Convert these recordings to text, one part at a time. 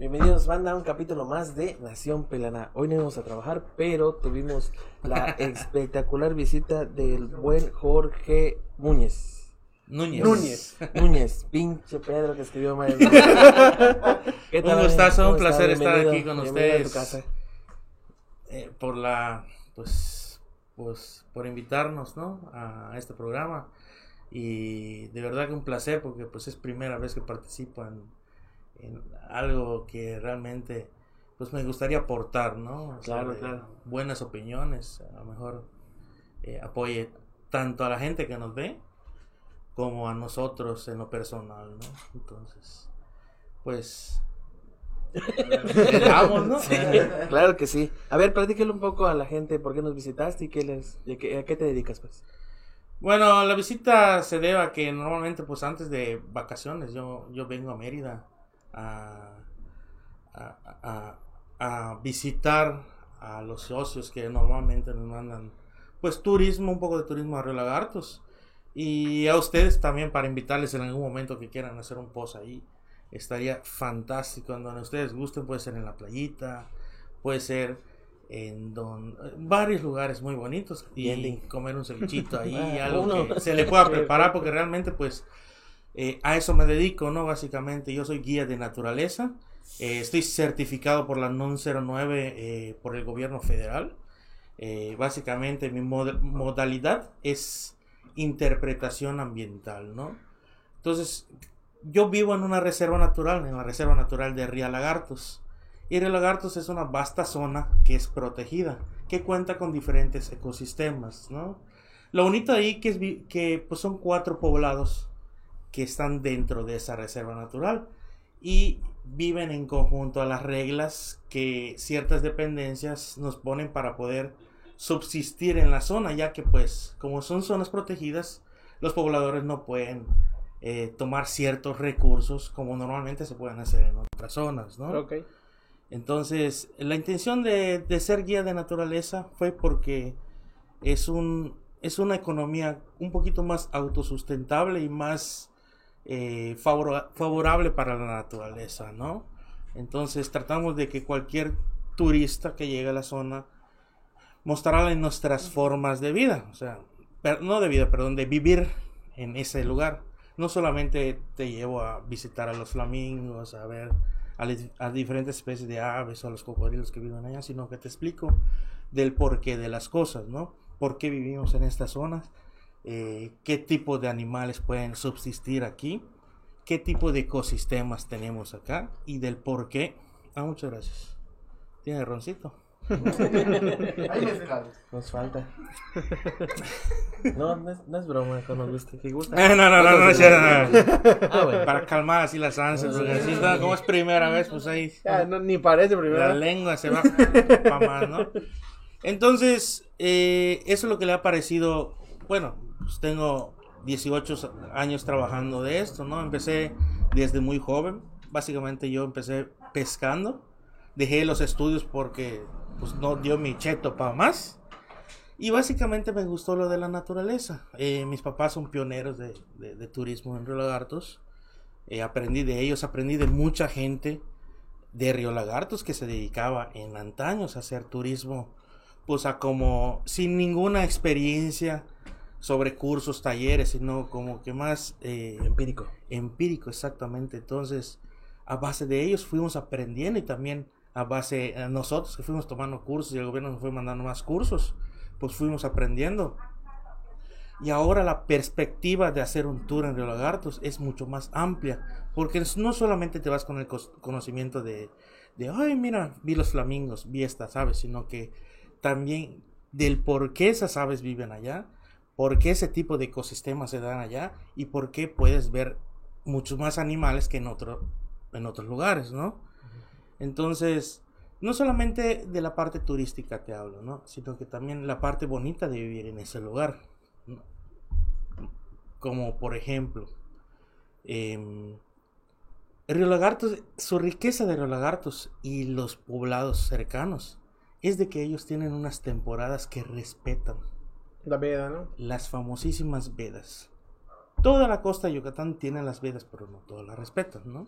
Bienvenidos, banda, a un capítulo más de Nación Pelana. Hoy no íbamos a trabajar, pero tuvimos la espectacular visita del buen Jorge Núñez. Núñez. Núñez. Núñez, pinche Pedro que escribió mal. ¿Qué tal, un gustazo, ¿Cómo un placer estar Bienvenido, aquí con bienvenido a tu ustedes. casa. eh, por la, pues, pues, por invitarnos, ¿no? A este programa. Y de verdad que un placer porque pues es primera vez que participo en, en algo que realmente pues me gustaría aportar, ¿no? Claro, claro. Buenas opiniones, a lo mejor eh, apoye tanto a la gente que nos ve como a nosotros en lo personal, ¿no? Entonces, pues le damos, ¿no? Sí, claro que sí. A ver, platícale un poco a la gente por qué nos visitaste y qué les, y a, qué, a qué te dedicas, pues. Bueno, la visita se debe a que normalmente, pues antes de vacaciones, yo, yo vengo a Mérida a, a, a- a visitar a los socios que normalmente nos mandan, pues turismo, un poco de turismo a Río Lagartos. Y a ustedes también para invitarles en algún momento que quieran hacer un post ahí. Estaría fantástico. En donde ustedes gusten, puede ser en la playita, puede ser en don, varios lugares muy bonitos y Bien. comer un cevichito ahí, Ah, algo uno. que se le pueda preparar porque realmente pues eh, a eso me dedico, ¿no? Básicamente yo soy guía de naturaleza, eh, estoy certificado por la NON 09 eh, por el gobierno federal. Eh, básicamente mi mod- modalidad es interpretación ambiental, ¿no? Entonces, yo vivo en una reserva natural, en la reserva natural de Ría Lagartos. Y Río Lagartos es una vasta zona que es protegida, que cuenta con diferentes ecosistemas, ¿no? Lo bonito ahí que es que pues, son cuatro poblados que están dentro de esa reserva natural y viven en conjunto a las reglas que ciertas dependencias nos ponen para poder subsistir en la zona, ya que pues como son zonas protegidas, los pobladores no pueden eh, tomar ciertos recursos como normalmente se pueden hacer en otras zonas, ¿no? Ok. Entonces, la intención de, de ser guía de naturaleza fue porque es, un, es una economía un poquito más autosustentable y más eh, favora- favorable para la naturaleza, ¿no? Entonces, tratamos de que cualquier turista que llegue a la zona mostrarle nuestras formas de vida, o sea, no de vida, perdón, de vivir en ese lugar. No solamente te llevo a visitar a los flamingos, a ver a, a diferentes especies de aves o a los cocodrilos que viven allá, sino que te explico del porqué de las cosas, ¿no? ¿Por qué vivimos en estas zonas? Eh, ¿Qué tipo de animales pueden subsistir aquí? ¿Qué tipo de ecosistemas tenemos acá? Y del por qué. Ah, muchas gracias. ¿Tiene roncito? Mezcal. Nos falta. No, no es, no es broma, con nos gusta. Que gusta. Eh, no, no, no, no, no. Ah, bueno. Para calmar así las ansias, porque así, no, como es primera vez, pues ahí Ya, no, ni parece la primero. lengua se va para más, ¿no? Entonces, eh, eso es lo que le ha parecido, bueno, pues tengo 18 años trabajando de esto, ¿no? Empecé desde muy joven, básicamente yo empecé pescando, dejé los estudios porque pues no dio mi cheto para más. Y básicamente me gustó lo de la naturaleza. Eh, mis papás son pioneros de, de- de turismo en Río Lagartos. Eh, aprendí de ellos, aprendí de mucha gente de Río Lagartos que se dedicaba en antaños a hacer turismo, pues a como sin ninguna experiencia sobre cursos, talleres, sino como que más eh, Empírico. empírico exactamente. Entonces, a base de ellos fuimos aprendiendo y también a base a nosotros que fuimos tomando cursos y el gobierno nos fue mandando más cursos, pues fuimos aprendiendo. Y ahora la perspectiva de hacer un tour en Río Lagartos es mucho más amplia, porque no solamente te vas con el conocimiento de, de, ay, mira, vi los flamingos, vi estas aves, sino que también del por qué esas aves viven allá, por qué ese tipo de ecosistemas se dan allá y por qué puedes ver muchos más animales que en, otro, en otros lugares, ¿no? Entonces, no solamente de la parte turística te hablo, ¿no? Sino que también la parte bonita de vivir en ese lugar. ¿no? Como por ejemplo, em, Río Lagartos, su riqueza de Río Lagartos y los poblados cercanos es de que ellos tienen unas temporadas que respetan La veda, ¿no? las famosísimas vedas. Toda la costa de Yucatán tiene las vedas, pero no todas las respetan, ¿no?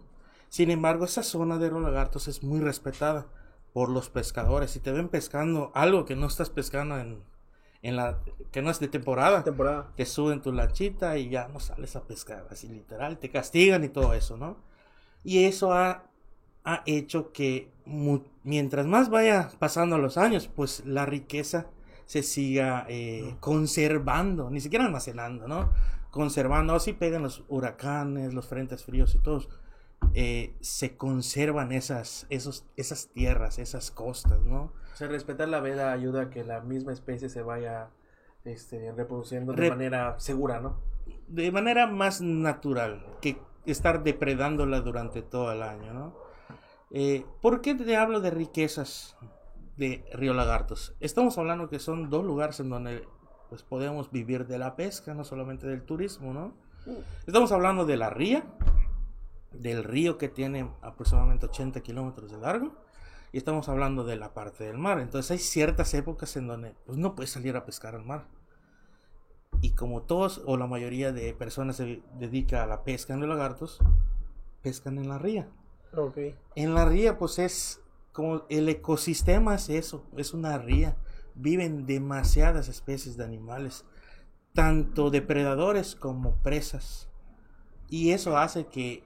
Sin embargo, esa zona de Río Lagartos es muy respetada por los pescadores. Si te ven pescando algo que no estás pescando en, en la que no es de temporada, Temporada. te suben tu lanchita y ya no sales a pescar, así literal, te castigan y todo eso, ¿no? Y eso ha, ha hecho que mu- mientras más vaya pasando los años, pues la riqueza se siga eh, conservando, ni siquiera almacenando, ¿no? Conservando, así pegan los huracanes, los frentes fríos y todos. eh, se conservan esas, esos, esas tierras, esas costas, ¿no? O sea, respetar la veda ayuda a que la misma especie se vaya este, reproduciendo de Re- manera segura, ¿no? de manera más natural que estar depredándola durante todo el año, ¿no? Eh, ¿Por qué te hablo de riquezas de Río Lagartos? Estamos hablando que son dos lugares en donde pues, podemos vivir de la pesca, no solamente del turismo, ¿no? Estamos hablando de la ría, del río que tiene aproximadamente 80 kilómetros de largo, y estamos hablando de la parte del mar. Entonces hay ciertas épocas en donde pues, no puedes salir a pescar al mar. Y como todos o la mayoría de personas se dedica a la pesca en los lagartos, pescan en la ría. Ok. En la ría, pues es como el ecosistema es eso, es una ría. Viven demasiadas especies de animales, tanto depredadores como presas. Y eso hace que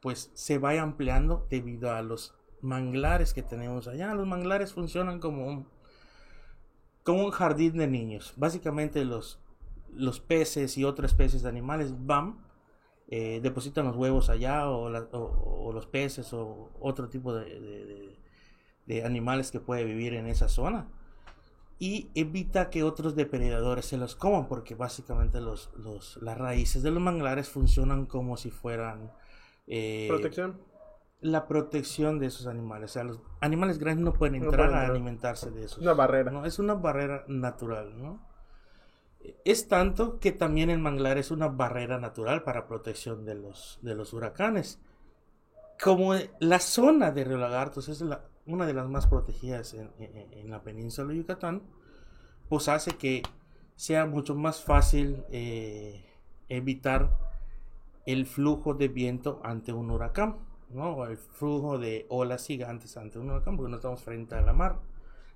pues se vaya ampliando debido a los manglares que tenemos allá. Los manglares funcionan como un como un jardín de niños. Básicamente los los peces y otras especies de animales van eh, depositan los huevos allá o, los peces o otro tipo de- de animales que puede vivir en esa zona y evita que otros depredadores se los coman porque básicamente los, los- las raíces de los manglares funcionan como si fueran eh, Protección. la protección de esos animales o sea los animales grandes no pueden No entrar pueden a alimentarse de esos Una barrera. ¿no? Es una barrera natural, ¿no? Es tanto que también el manglar es una barrera natural para protección de los, de los huracanes. Como la zona de Río Lagartos es la- una de las más protegidas en, en- en la península de Yucatán, pues hace que sea mucho más fácil eh, evitar el flujo de viento ante un huracán, ¿no? O el flujo de olas gigantes ante un huracán, porque no estamos frente a la mar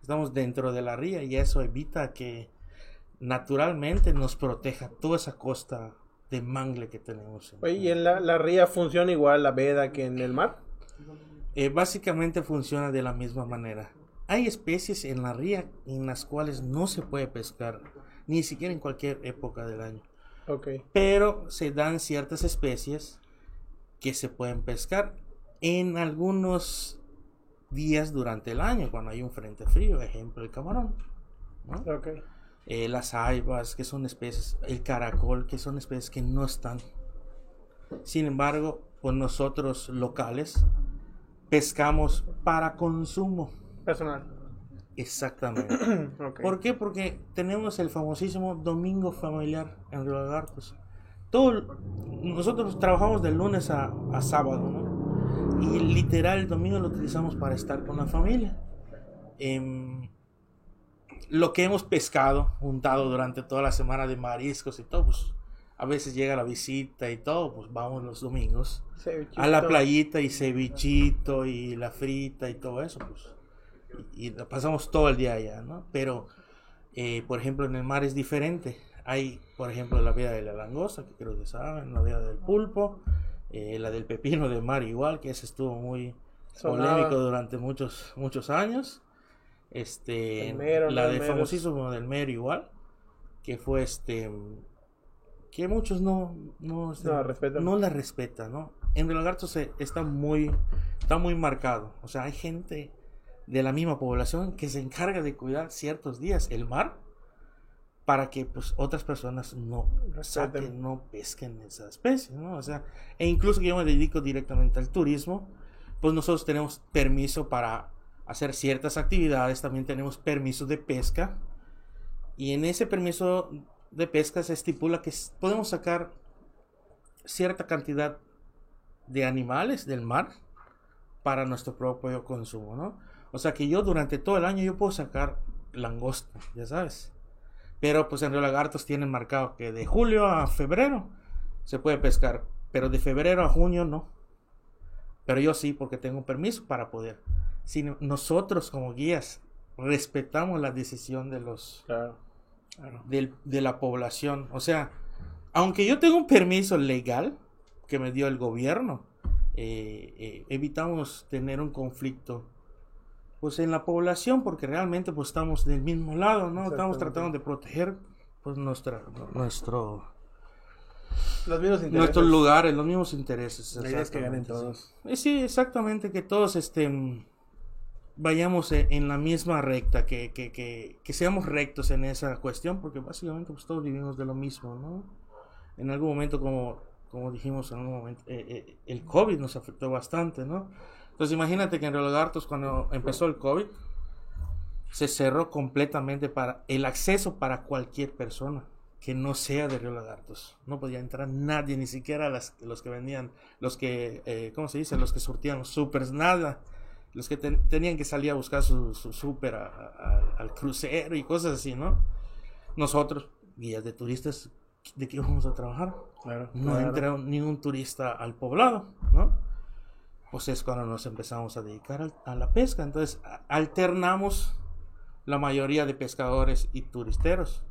estamos dentro de la ría y eso evita que naturalmente nos proteja toda esa costa de mangle que tenemos. Oye, ¿y en la, la ría funciona igual la veda que en el mar? Eh, básicamente funciona de la misma manera. Hay especies en la ría en las cuales no se puede pescar, ni siquiera en cualquier época del año. Ok. Pero se dan ciertas especies que se pueden pescar en algunos días durante el año, cuando hay un frente frío, ejemplo el camarón. ¿no? Ok. eh, las aibas, que son especies, el caracol, que son especies que no están. Sin embargo, pues nosotros locales pescamos para consumo. Personal. Exactamente. ¿Por qué? Porque tenemos el famosísimo domingo familiar en Río Lagartos. Todo, nosotros trabajamos de lunes a, a sábado, ¿no? Y literal el domingo lo utilizamos para estar con la familia. Em, lo que hemos pescado, juntado durante toda la semana de mariscos y todo, pues a veces llega la visita y todo, pues vamos los domingos Cevichito. a la playita y cevichito y la frita y todo eso, pues. Y, pasamos todo el día allá, ¿no? Pero, eh, por ejemplo, en el mar es diferente. Hay, por ejemplo, la vida de la langosta, que creo que saben, la vida del pulpo, eh, la del pepino de mar igual, que ese estuvo muy Sonaba. polémico durante muchos, muchos años. Este, mero, la ¿no? de El mero es- famosísimo del mero igual, que fue este, que muchos no, no, este, No la respetan. no la respetan, ¿no? En el lagarto se está muy, está muy marcado. O sea, hay gente de la misma población que se encarga de cuidar ciertos días el mar para que pues otras personas no saquen, no pesquen esa especie, ¿no? O sea, e incluso que yo me dedico directamente al turismo, pues nosotros tenemos permiso para hacer ciertas actividades, también tenemos permiso de pesca y en ese permiso de pesca se estipula que podemos sacar cierta cantidad de animales del mar para nuestro propio consumo, ¿no? O sea que yo durante todo el año yo puedo sacar langosta, ya sabes. Pero pues en Río Lagartos tienen marcado que de julio a febrero se puede pescar, pero de febrero a junio no. Pero yo sí, porque tengo permiso para poder. Si no- nosotros como guías respetamos la decisión de los. Del- de la población. O sea, aunque yo tengo un permiso legal que me dio el gobierno, eh, eh, evitamos tener un conflicto pues en la población porque realmente pues estamos del mismo lado, ¿no? Estamos tratando de proteger pues nuestra nuestro Los mismos intereses. nuestros lugares, los mismos intereses. La idea es que ganen todos. Eh, Sí, exactamente, que todos estén vayamos e- en la misma recta, que, que, que, seamos rectos en esa cuestión, porque básicamente pues todos vivimos de lo mismo, ¿no? En algún momento, como, como dijimos en algún momento, eh, eh, el COVID nos afectó bastante, ¿no? Entonces imagínate que en Río Lagartos cuando empezó el COVID, se cerró completamente para el acceso para cualquier persona que no sea de Río Lagartos. No podía entrar nadie, ni siquiera las, los que vendían, los que, eh, ¿cómo se dice? Los que surtían los supers, nada. Los que ten- tenían que salir a buscar su, su súper a- a- al crucero y cosas así, ¿no? Nosotros, guías de turistas, ¿de qué vamos a trabajar? Claro. no claro. entra ningún turista al poblado, ¿no? Pues es cuando nos empezamos a dedicar al- a, la pesca. Entonces a- alternamos la mayoría de pescadores y turisteros.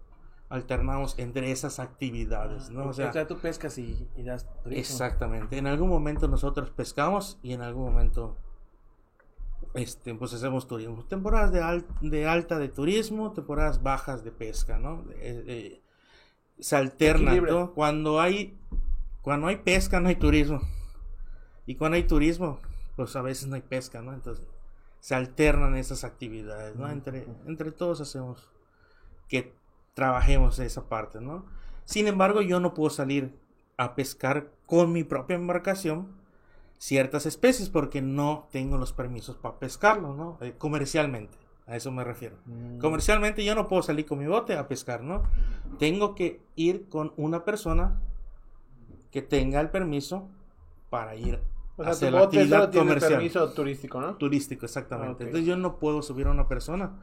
Alternamos entre esas actividades, ¿no? O sea, tú pescas y, y das turismo. exactamente. En algún momento nosotros pescamos y en algún momento este, pues hacemos turismo. Temporadas de, al- de alta de turismo, temporadas bajas de pesca, ¿no? Eh, eh, se alterna, Equilibrio. ¿no? Cuando hay, cuando hay pesca no hay turismo. Y cuando hay turismo, pues a veces no hay pesca, ¿no? Entonces se alternan esas actividades, ¿no? Entre, entre todos hacemos que trabajemos esa parte, ¿no? Sin embargo, yo no puedo salir a pescar con mi propia embarcación ciertas especies porque no tengo los permisos para pescarlo, ¿no? Eh, comercialmente, a eso me refiero. Mm. Comercialmente yo no puedo salir con mi bote a pescar, ¿no? Tengo que ir con una persona que tenga el permiso para ir O a sea, hacer la actividad comercial. permiso turístico, ¿no? Turístico, exactamente. Entonces yo no puedo subir a una persona.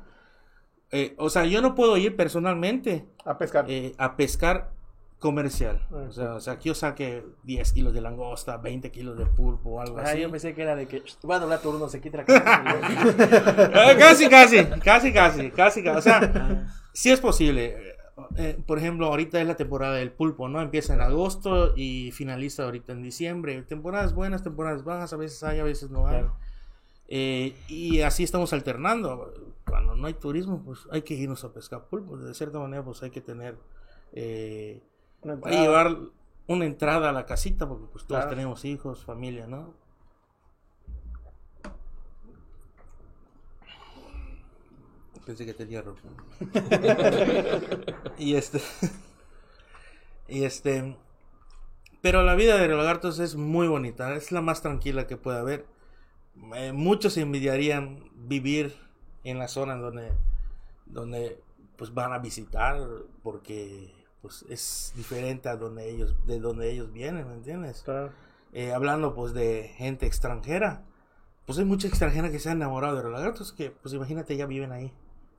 eh, o sea, yo no puedo ir personalmente A pescar. eh, a pescar comercial. O sea, o sea, que yo saque 10 kilos de langosta, 20 kilos de pulpo o algo Ah, así. yo pensé que era de que va a doblar turno, se quita la cabeza. Ah, casi, casi, casi, casi, casi, casi. O sea, sí es posible. Eh, por ejemplo, ahorita es la temporada del pulpo, ¿no? Empieza en agosto y finaliza ahorita en diciembre. Temporadas buenas, temporadas bajas, a veces hay, a veces no hay. Claro. Eh, y así estamos alternando. Cuando no hay turismo, pues hay que irnos a pescar pulpo. De cierta manera, pues hay que tener... Eh, Entrada. llevar una entrada a la casita porque pues todos Claro. tenemos hijos, familia, ¿no? Pensé que tenía ropa. y este y este pero la vida de los lagartos es muy bonita, es la más tranquila que puede haber. Eh, muchos envidiarían vivir en la zona donde donde pues van a visitar porque pues es diferente a donde ellos de donde ellos vienen, ¿me entiendes? Claro. Eh, hablando pues de gente extranjera, pues hay mucha extranjera que se ha enamorado de los lagartos que pues imagínate ya viven ahí,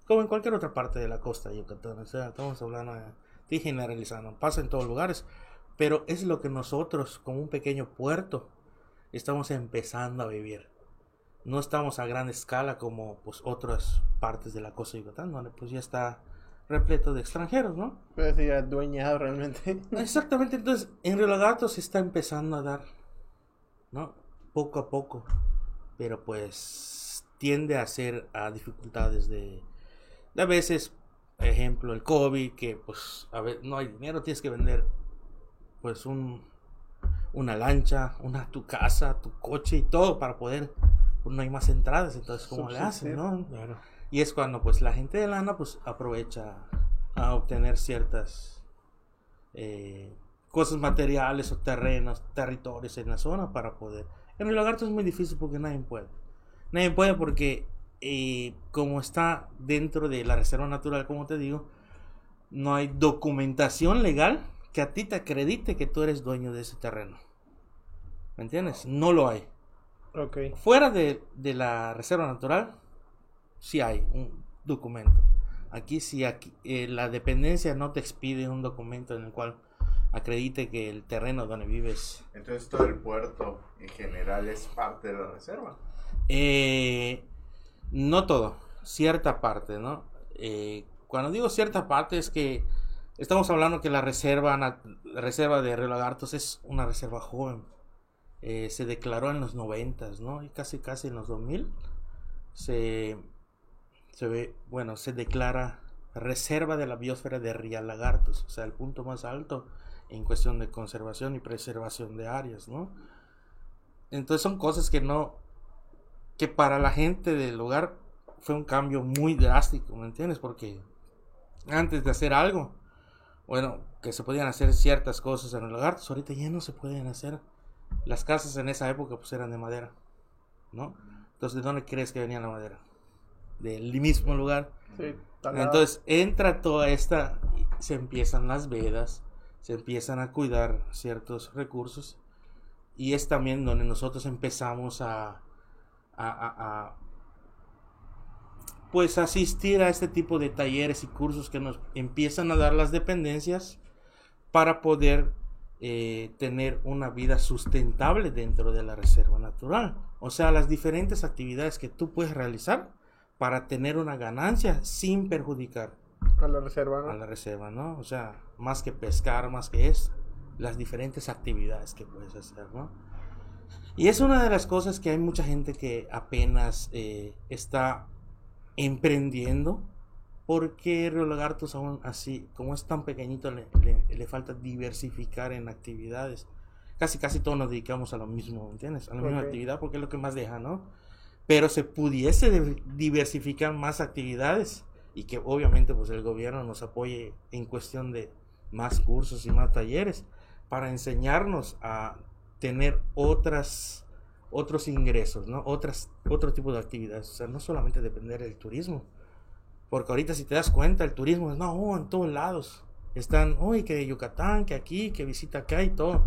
como en cualquier otra parte de la costa de Yucatán, o sea, estamos hablando de, estoy generalizando, pasa en todos lugares, pero es lo que nosotros como un pequeño puerto estamos empezando a vivir. No estamos a gran escala como pues otras partes de la costa de Yucatán, donde pues ya está repleto de extranjeros, ¿no? Puede ser adueñado realmente. Exactamente, entonces en Río Lagarto se está empezando a dar, ¿no? Poco a poco, pero pues tiende a ser a dificultades de, de a veces, ejemplo, el COVID, que pues a ver, no hay dinero, tienes que vender pues un, una lancha, una tu casa, tu coche y todo para poder, pues no hay más entradas, entonces ¿cómo le hacen, no? Claro. Y es cuando pues la gente de lana pues aprovecha a obtener ciertas eh, cosas materiales o terrenos, territorios en la zona para poder. En el lagarto es muy difícil porque nadie puede. Nadie puede porque eh, como está dentro de la reserva natural, como te digo, no hay documentación legal que a ti te acredite que tú eres dueño de ese terreno. ¿Me entiendes? No lo hay. Ok. Fuera de, de la reserva natural, sí hay un documento. Aquí sí, aquí, eh, la dependencia no te expide un documento en el cual acredite que el terreno donde vives Entonces todo el puerto en general es parte de la reserva. Eh, no todo, cierta parte, ¿no? Eh, cuando digo cierta parte es que estamos hablando que la reserva, la reserva de Río Lagartos es una reserva joven. Eh, se declaró en los noventas, ¿no? Y casi casi en los 2000 se, se ve, bueno, se declara reserva de la biosfera de Río Lagartos, o sea, el punto más alto en cuestión de conservación y preservación de áreas, ¿no? Entonces son cosas que no, que para la gente del lugar fue un cambio muy drástico, ¿me entiendes? Porque antes de hacer algo, bueno, que se podían hacer ciertas cosas en el lagartos, ahorita ya no se pueden hacer. Las casas en esa época pues eran de madera, ¿no? Entonces, ¿de dónde crees que venía la madera? Del mismo lugar. Sí. Entonces entra toda esta, se empiezan las vedas, se empiezan a cuidar ciertos recursos y es también donde nosotros empezamos a, a, a- a, pues asistir a este tipo de talleres y cursos que nos empiezan a dar las dependencias para poder eh, tener una vida sustentable dentro de la reserva natural. O sea, las diferentes actividades que tú puedes realizar para tener una ganancia sin perjudicar a la reserva, ¿no? a la reserva, ¿no? O sea, más que pescar, más que eso, las diferentes actividades que puedes hacer, ¿no? Y es una de las cosas que hay mucha gente que apenas eh, está emprendiendo, porque Río Lagartos aún así, como es tan pequeñito, le, le- le falta diversificar en actividades. Casi, casi todos nos dedicamos a lo mismo, ¿entiendes? A la misma Ok. actividad, porque es lo que más deja, ¿no? Pero se pudiese diversificar más actividades y que obviamente pues el gobierno nos apoye en cuestión de más cursos y más talleres para enseñarnos a tener otras otros ingresos, ¿no? Otras otro tipo de actividades, o sea, no solamente depender del turismo. Porque ahorita si te das cuenta, el turismo es no, oh, en todos lados. Están, uy, que de Yucatán, que aquí, que visita acá y todo.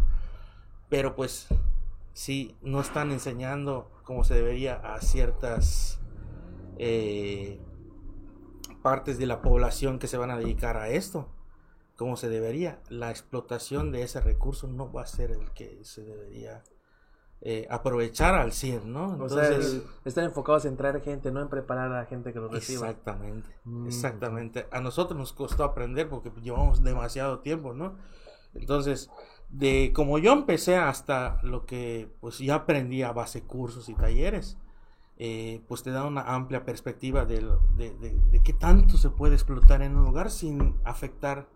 Pero pues sí, no están enseñando como se debería a ciertas eh, partes de la población que se van a dedicar a esto, como se debería. La explotación de ese recurso no va a ser el que se debería eh, aprovechar al 100, ¿no? O sea, Entonces, el- están enfocados en traer gente, no en preparar a la gente que lo reciba. Exactamente, Mm. exactamente. A nosotros nos costó aprender porque llevamos demasiado tiempo, ¿no? Entonces, de como yo empecé hasta lo que pues ya aprendí a base cursos y talleres, eh, pues te da una amplia perspectiva de, de- de qué tanto se puede explotar en un lugar sin afectar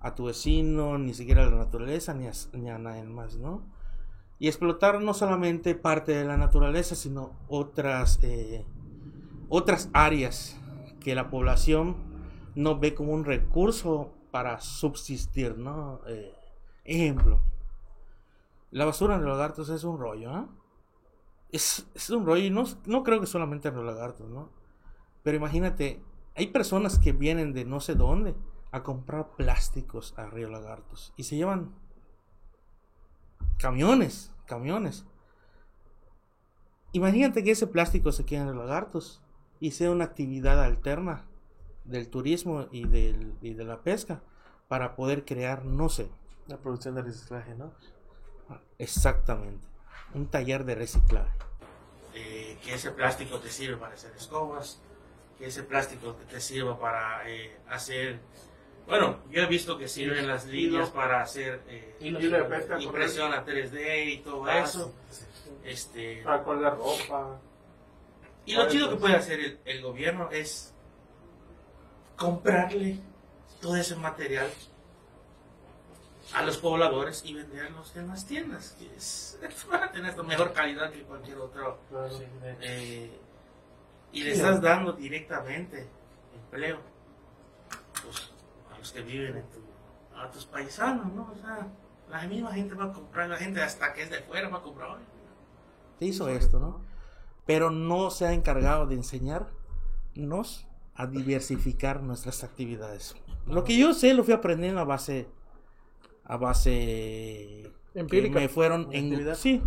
a tu vecino, ni siquiera a la naturaleza, ni a, ni a nadie más, ¿no? Y explotar no solamente parte de la naturaleza, sino otras, eh, otras áreas que la población no ve como un recurso para subsistir, ¿no? Eh, ejemplo, la basura en los lagartos es un rollo, ¿ah? Es, es un rollo y no, no creo que solamente en los lagartos, ¿no? Pero imagínate, hay personas que vienen de no sé dónde a comprar plásticos a Río Lagartos y se llevan camiones, camiones. Imagínate que ese plástico se quede en los lagartos y sea una actividad alterna del turismo y, del, y de la pesca para poder crear, no sé, La producción de reciclaje, ¿no? exactamente, un taller de reciclaje. Eh, que ese plástico te sirve para hacer escobas, que ese plástico te sirva para eh, hacer... Bueno, yo he visto que sirven las líneas para hacer eh, impresión a 3D y todo Ah, eso. Este, Para colgar ropa. y lo chido que puede hacer el, el gobierno es comprarle todo ese material a los pobladores y venderlos en las tiendas. que es, van a tener mejor calidad que cualquier otro. Claro. eh, y le estás dando directamente empleo pues, a los que viven en tu, a tus paisanos, ¿no? O sea, la misma gente va a comprar, la gente hasta que es de fuera va a comprar. "Oye, Se hizo esto, ¿no? Pero no se ha encargado de enseñarnos a diversificar nuestras actividades. Lo que yo sé lo fui aprendiendo a base a base Empírica. me fueron en, sí,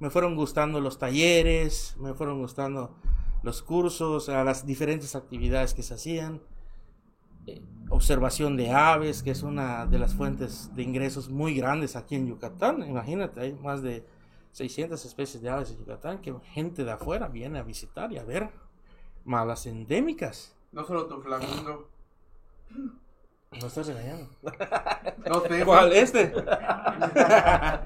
me fueron gustando los talleres, me fueron gustando los cursos, a las diferentes actividades que se hacían eh, observación de aves, que es una de las fuentes de ingresos muy grandes aquí en Yucatán. Imagínate, hay más de 600 especies de aves en Yucatán que gente de afuera viene a visitar y a ver malas endémicas. No solo tu flamingo. No estás regañando. No sé. ¿Cuál? ¿Este?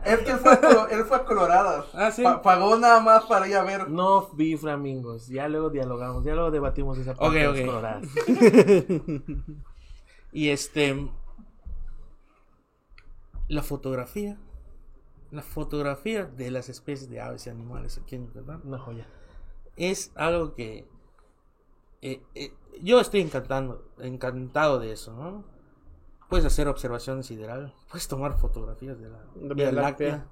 Es que él fue, a Colo- él fue a Colorado. Ah, sí. Pa- pagó nada más para ir a ver. No vi flamingos. Ya luego dialogamos, ya luego debatimos esa parte de. Y este. La fotografía. La fotografía de las especies de aves y animales aquí en Yucatán Una joya. es algo que. eh, eh, yo estoy encantando, encantado de eso, ¿no? Puedes hacer observación sideral, puedes tomar fotografías de la De Vía Láctea. Láctea.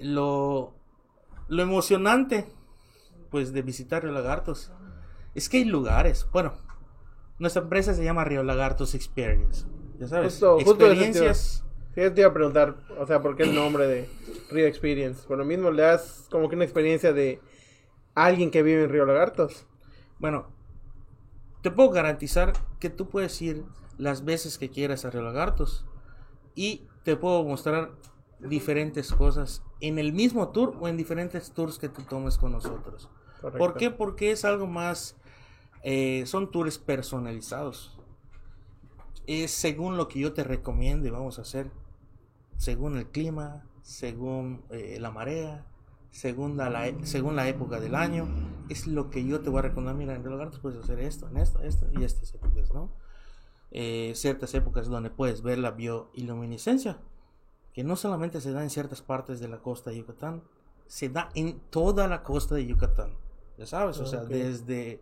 Lo, lo emocionante, pues, de visitar Río Lagartos es que hay lugares. Bueno, nuestra empresa se llama Río Lagartos Experience. Ya sabes, Justo- justo experiencias. Sí, yo te iba a preguntar, o sea, ¿por qué el nombre de Río Experience? Por lo mismo le das como que una experiencia de alguien que vive en Río Lagartos. Bueno, te puedo garantizar que tú puedes ir las veces que quieras a Río Lagartos y te puedo mostrar diferentes cosas en el mismo tour o en diferentes tours que tú tomes con nosotros. Correcto. ¿Por qué? Porque es algo más, eh, son tours personalizados. Es según lo que yo te recomiende, vamos a hacer, según el clima, según eh, la marea, según la, e- según la época del año, es lo que yo te voy a recomendar. Mira, en Río Lagartos puedes hacer esto, en esto, esto y estas épocas, ¿no? Eh, ciertas épocas donde puedes ver la bioiluminiscencia, que no solamente se da en ciertas partes de la costa de Yucatán, se da en toda la costa de Yucatán. Ya sabes, o sea, desde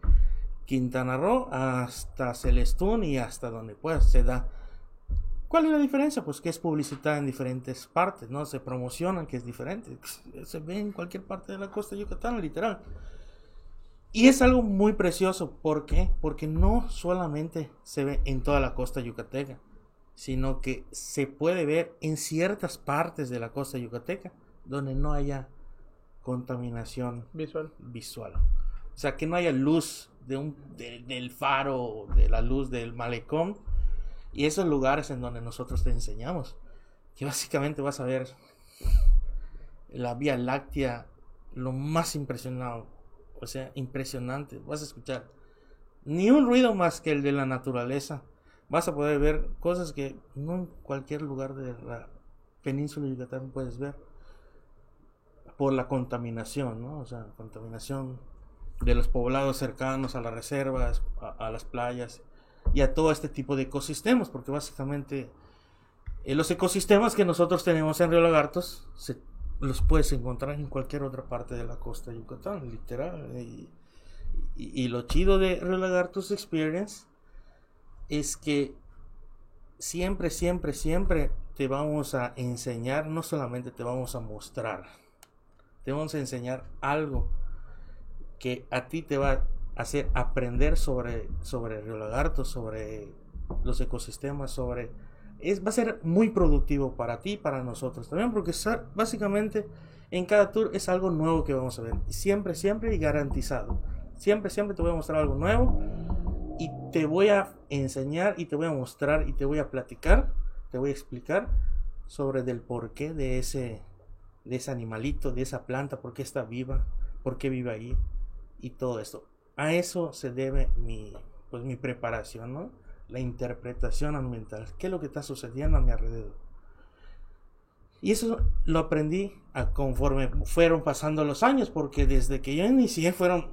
Quintana Roo hasta Celestún y hasta donde puedas, se da. ¿Cuál es la diferencia? Pues que es publicitada en diferentes partes, ¿no? Se promocionan que es diferente. Se ve en cualquier parte de la costa de Yucatán, literal. Y es algo muy precioso. ¿Por qué? Porque no solamente se ve en toda la costa yucateca, sino que se puede ver en ciertas partes de la costa yucateca donde no haya contaminación Visual. visual. O sea, que no haya luz de un, de- del faro, de la luz del malecón. Y esos lugares en donde nosotros te enseñamos. Que básicamente vas a ver la Vía Láctea lo más impresionado. O sea, impresionante. Vas a escuchar ni un ruido más que el de la naturaleza. Vas a poder ver cosas que no en cualquier lugar de la península de Yucatán puedes ver por la contaminación, ¿no? O sea, contaminación de los poblados cercanos a las reservas, a, las playas y a todo este tipo de ecosistemas, porque básicamente eh, los ecosistemas que nosotros tenemos en Río Lagartos se, los puedes encontrar en cualquier otra parte de la costa de Yucatán, literal. Y, lo chido de Río Lagartos Experience es que siempre, siempre, siempre te vamos a enseñar, no solamente te vamos a mostrar, te vamos a enseñar algo que a ti te va a hacer aprender sobre, sobre Río Lagarto, sobre los ecosistemas, sobre... Es, va a ser muy productivo para ti y para nosotros también, porque básicamente en cada tour es algo nuevo que vamos a ver. Siempre, siempre y garantizado. Siempre, siempre te voy a mostrar algo nuevo y te voy a enseñar y te voy a mostrar y te voy a platicar, te voy a explicar sobre del porqué de ese, de ese animalito, de esa planta, por qué está viva, por qué vive ahí y todo esto. A eso se debe mi, pues, mi preparación, ¿no? La interpretación ambiental. ¿Qué es lo que está sucediendo a mi alrededor? Y eso lo aprendí a conforme fueron pasando los años, porque desde que yo inicié fueron,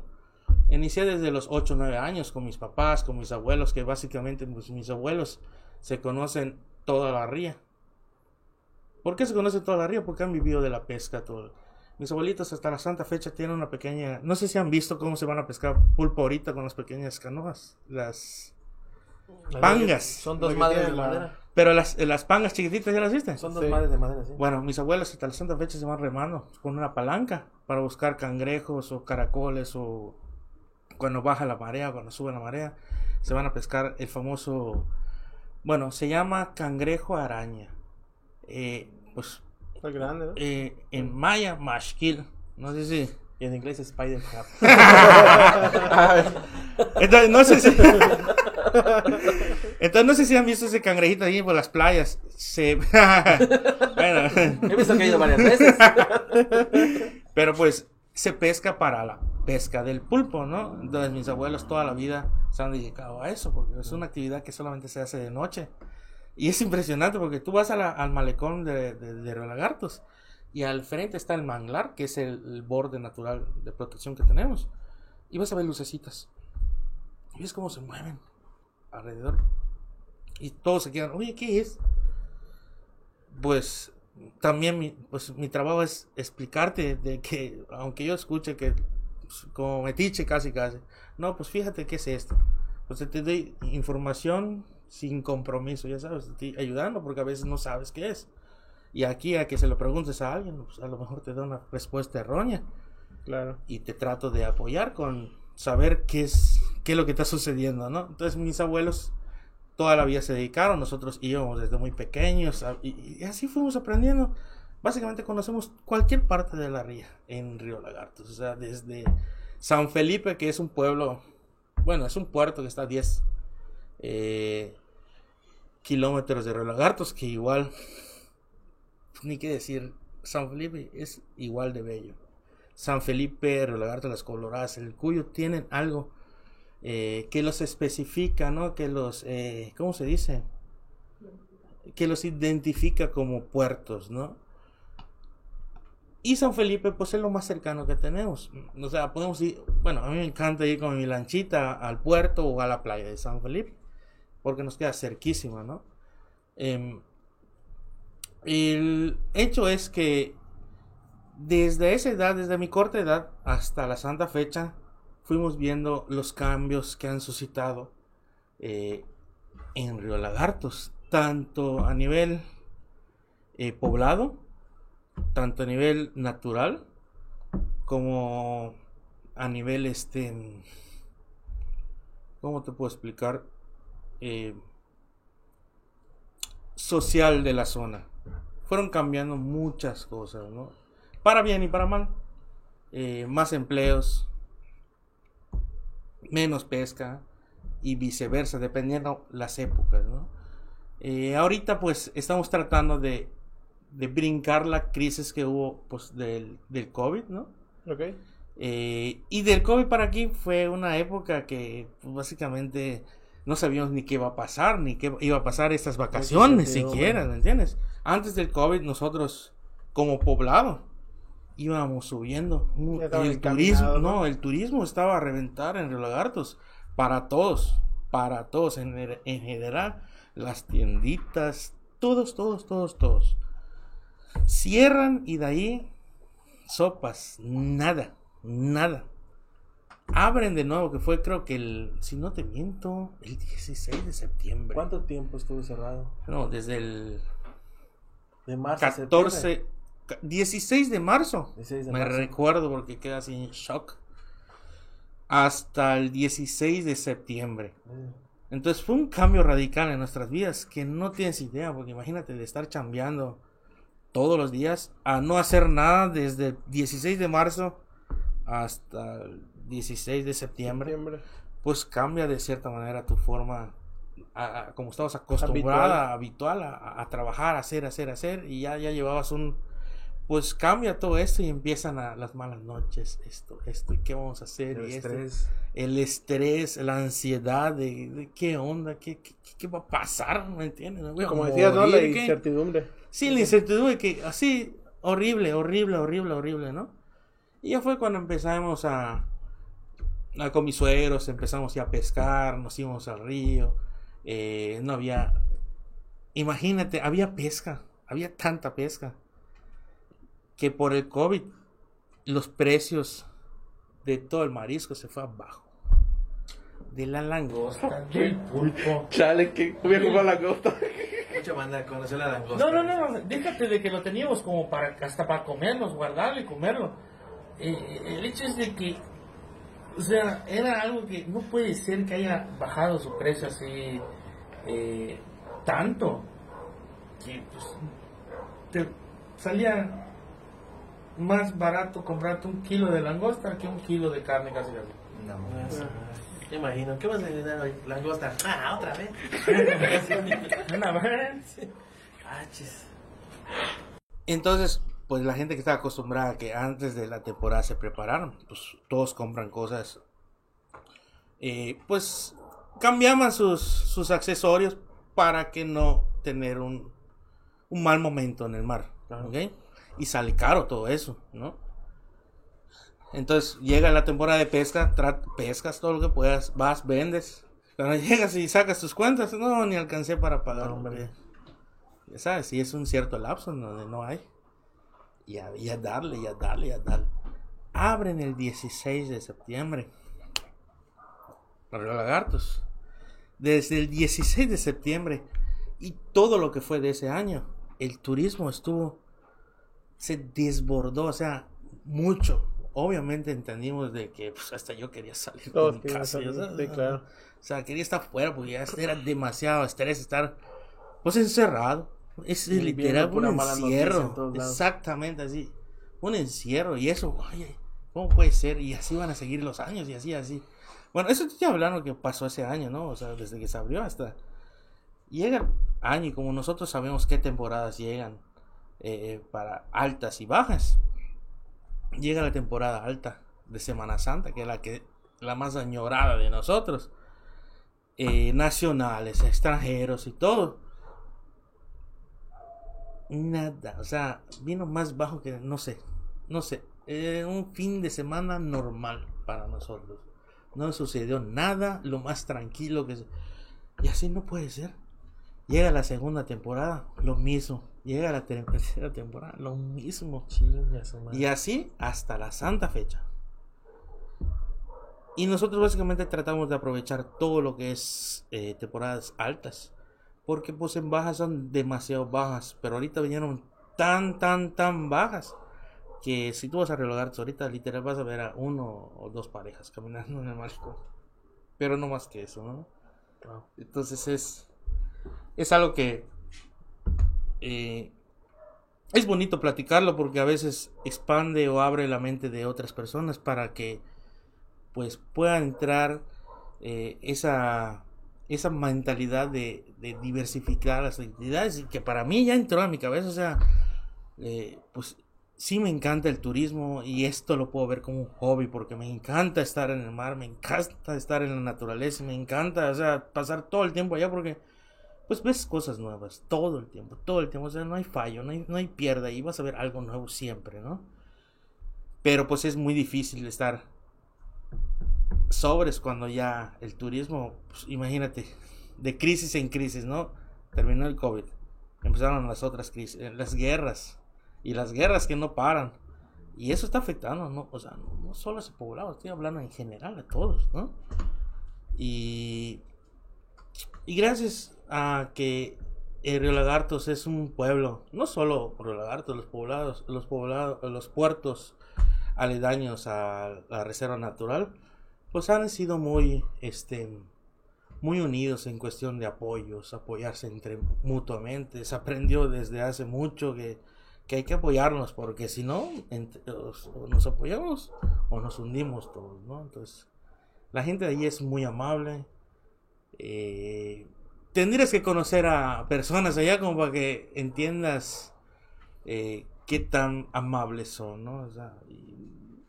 inicié desde los 8 o 9 años con mis papás, con mis abuelos, que básicamente pues, mis abuelos se conocen toda la ría. ¿Por qué se conoce toda la ría? Porque han vivido de la pesca todo. Mis abuelitos hasta la santa fecha tienen una pequeña, no sé si han visto cómo se van a pescar pulpo ahorita con las pequeñas canoas, las Pangas. Son dos madres de la- madera. pero las, las pangas chiquititas ya las viste. Son dos Sí. madres de madera, sí. Bueno, mis abuelos hasta la santa fecha se van remando con una palanca para buscar cangrejos o caracoles o cuando baja la marea, cuando sube la marea, se van a pescar el famoso, bueno, se llama cangrejo araña. Eh, pues Está grande, ¿no? eh, en maya, mashkil. No sé si. Y en inglés es Spider Crab. Entonces, no sé si. Entonces no sé si han visto ese cangrejito ahí por las playas. Se... bueno, He visto que ha ido varias veces. pero pues se pesca para la pesca del pulpo, ¿no? Entonces mis abuelos toda la vida se han dedicado a eso, porque es una actividad que solamente se hace de noche. Y es impresionante porque tú vas a la- al malecón de, de, de Río Lagartos y al frente está el manglar, que es el, el borde natural de protección que tenemos. Y vas a ver lucecitas. Y ves cómo se mueven alrededor. Y todos se quedan, oye, ¿qué es? Pues también mi, pues, mi trabajo es explicarte de que, aunque yo escuche que pues, como metiche casi casi, no, pues fíjate qué es esto. Pues te doy información sin compromiso, ya sabes, te estoy ayudando porque a veces no sabes qué es. Y aquí a que se lo preguntes a alguien, pues a lo mejor te da una respuesta errónea Claro. y te trato de apoyar con saber qué es, qué es lo que está sucediendo, ¿no? Entonces mis abuelos toda la vida se dedicaron, nosotros íbamos desde muy pequeños y, así fuimos aprendiendo. Básicamente conocemos cualquier parte de la ría en Río Lagartos, o sea, desde San Felipe, que es un pueblo, bueno, es un puerto que está a 10 eh, kilómetros de Río Lagartos, que igual, ni qué decir, San Felipe es igual de bello. San Felipe, Río Lagarto, Las Coloradas, el Cuyo tienen algo eh, que los especifica, ¿no? Que los, eh, ¿cómo se dice? Que los identifica como puertos, ¿no? Y San Felipe, pues es lo más cercano que tenemos. O sea, podemos ir, bueno, a mí me encanta ir con mi lanchita al puerto o a la playa de San Felipe, porque nos queda cerquísima, ¿no? Em, el hecho es que desde esa edad, desde mi corta edad hasta la santa fecha, fuimos viendo los cambios que han suscitado eh, en Río Lagartos, tanto a nivel eh, poblado, tanto a nivel natural, como a nivel este, ¿cómo te puedo explicar? Eh, social de la zona. Fueron cambiando muchas cosas, ¿no? Para bien y para mal. Más empleos, menos pesca y viceversa, dependiendo las épocas, ¿no? Eh, ahorita pues estamos tratando de, de brincar la crisis que hubo pues del, del COVID, ¿no? Ok. Eh, y del COVID para aquí fue una época que pues, básicamente no sabíamos ni qué iba a pasar, ni qué iba a pasar estas vacaciones incertidumbre. siquiera, ¿me entiendes? Antes del COVID nosotros como poblado íbamos subiendo. estaban El turismo, ¿no? el turismo estaba a reventar en Río Lagartos para todos, para todos en, en general, las tienditas, todos, todos, todos, todos. Cierran y de ahí sopas, nada, nada. Abren de nuevo, que fue creo que el, si no te miento, el 16 de septiembre. ¿Cuánto tiempo estuvo cerrado? No, desde el De marzo a 14, septiembre. Ca- 16 de marzo. 16 de Me marzo. recuerdo porque queda así en shock. Hasta el 16 de septiembre. Entonces fue un cambio radical en nuestras vidas que no tienes idea, porque imagínate de estar chambeando todos los días a no hacer nada desde el 16 de marzo hasta el 16 de septiembre, Septiembre. pues cambia de cierta manera tu forma, a- a- como estabas acostumbrada, habitual, a, a trabajar, hacer, hacer, hacer, y ya, ya llevabas un, pues cambia todo esto y empiezan a, las malas noches, esto, esto, y qué vamos a hacer, El y esto estrés. el estrés, la ansiedad de, de qué onda, ¿Qué, qué, qué va a pasar, ¿me entiendes? ¿Me voy a Como decías, ¿no? La incertidumbre. Sí, la incertidumbre que así, horrible, horrible, horrible, horrible, ¿no? Y ya fue cuando empezamos a, a con mis suegros, empezamos ya a pescar, nos íbamos al río, eh, no había, imagínate, había pesca, había tanta pesca, que por el COVID los precios de todo el marisco se fue abajo. De la langosta, del pulpo. Chale, que voy a comprar la costa. Mucha banda conoció la langosta. No, no, no, déjate de que lo teníamos como para hasta para comerlos, guardarlo y comerlo. Eh, el hecho es de que, o sea, era algo que no puede ser que haya bajado su precio así eh, tanto que pues, te salía más barato comprarte un kilo de langosta que un kilo de carne casi casi. Me imagino, ¿qué vas a desayunar hoy? Langosta. Ah, otra vez. Una vez. Cachis. Entonces, pues la gente que está acostumbrada a que antes de la temporada se prepararon, pues todos compran cosas. eh, pues cambiaban sus, sus accesorios para que no tener un, un mal momento en el mar. Claro. Y sale caro todo eso, ¿no? Entonces llega la temporada de pesca, pescas todo lo que puedas, vas, vendes. Cuando llegas y sacas tus cuentas, no, ni alcancé para pagar. No, hombre. Ya sabes, si es un cierto lapso donde no hay. Y a, y a darle, y a darle, y a darle. Abren el 16 de septiembre. Para los lagartos. Desde el 16 de septiembre y todo lo que fue de ese año, el turismo estuvo, se desbordó, o sea, mucho. Obviamente entendimos de que pues, hasta yo quería salir de Todos mi querían casa. salir, ya sabes, sí, claro. O sea, quería estar fuera porque ya era demasiado estrés estar pues encerrado. Es Y literal un encierro. en. Exactamente así. Un encierro. Y eso, oye, ¿cómo puede ser? Y así van a seguir los años y así, así. Bueno, eso estoy hablando que pasó ese año, ¿no? O sea, desde que se abrió hasta... Llega el año y como nosotros sabemos qué temporadas llegan eh, para altas y bajas. Llega la temporada alta de Semana Santa, que es la que la más añorada de nosotros. Eh, nacionales, extranjeros y todo. Nada, o sea, vino más bajo que, no sé, no sé, eh, un fin de semana normal para nosotros. No sucedió nada, lo más tranquilo que. Y así no puede ser. Llega la segunda temporada, lo mismo. Llega la ter- tercera temporada, lo mismo. Chinga. Y así hasta la santa fecha. Y nosotros básicamente tratamos de aprovechar todo lo que es eh, temporadas altas. Porque pues en bajas son demasiado bajas. Pero ahorita vinieron tan, tan, tan bajas. Que si tú vas a relogarte ahorita, literal vas a ver a uno o dos parejas caminando en el malecón. Pero no más que eso, ¿no? Wow. Entonces es, es algo que eh, es bonito platicarlo porque a veces expande o abre la mente de otras personas para que pues pueda entrar eh, esa, esa mentalidad de, diversificar las actividades y que para mí ya entró a mi cabeza, o sea, eh, pues sí me encanta el turismo y esto lo puedo ver como un hobby porque me encanta estar en el mar, me encanta estar en la naturaleza, me encanta, o sea, pasar todo el tiempo allá porque pues ves cosas nuevas todo el tiempo, todo el tiempo, o sea, no hay fallo, no hay, no hay pierda y vas a ver algo nuevo siempre, ¿no? Pero pues es muy difícil estar sobres cuando ya el turismo, pues, imagínate, de crisis en crisis, ¿no? Terminó el COVID, empezaron las otras crisis, eh, las guerras y las guerras que no paran. Y eso está afectando, ¿no? O sea, no, no solo a ese poblado, estoy hablando en general a todos, ¿no? Y, y gracias a que eh, Río Lagartos es un pueblo, no solo Río Lagartos, los poblados, los poblados, los puertos aledaños a la reserva natural, pues han sido muy, este, muy unidos en cuestión de apoyos, apoyarse entre mutuamente. Se aprendió desde hace mucho que, que hay que apoyarnos, porque si no, ent- os- o nos apoyamos o nos hundimos todos, ¿no? Entonces, la gente de allí es muy amable. Eh, tendrías que conocer a personas allá como para que entiendas eh, qué tan amables son, ¿no? O sea,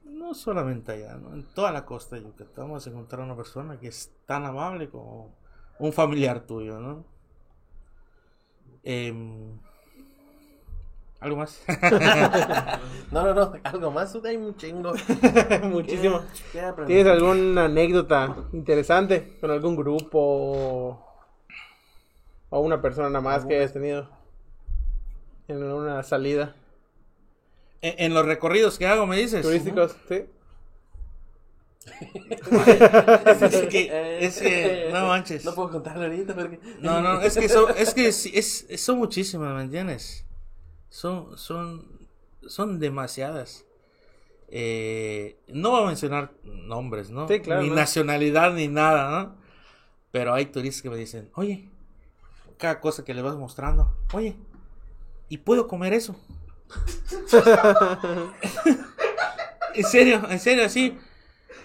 no solamente allá, ¿no? En toda la costa de Yucatán vas a encontrar una persona que es tan amable como un familiar tuyo, ¿no? Em, ¿Algo más? No, no, no, algo más, hay un chingo. Muchísimo. ¿Qué- qué aprendí? ¿Tienes alguna anécdota interesante con algún grupo o, o una persona nada más que hayas tenido en una salida en, en los recorridos que hago, me dices. turísticos? Sí. Es que, es que, no manches. No puedo contarlo ahorita porque... No, no, es que son, es que sí, es, es- son muchísimas, ¿me entiendes? Son, son, son demasiadas. Eh, no voy a mencionar nombres, ¿no? Sí, claro, Ni no. nacionalidad ni nada, ¿no? Pero hay turistas que me dicen, oye, cada cosa que le vas mostrando, oye, ¿y puedo comer eso? en serio, en serio, así.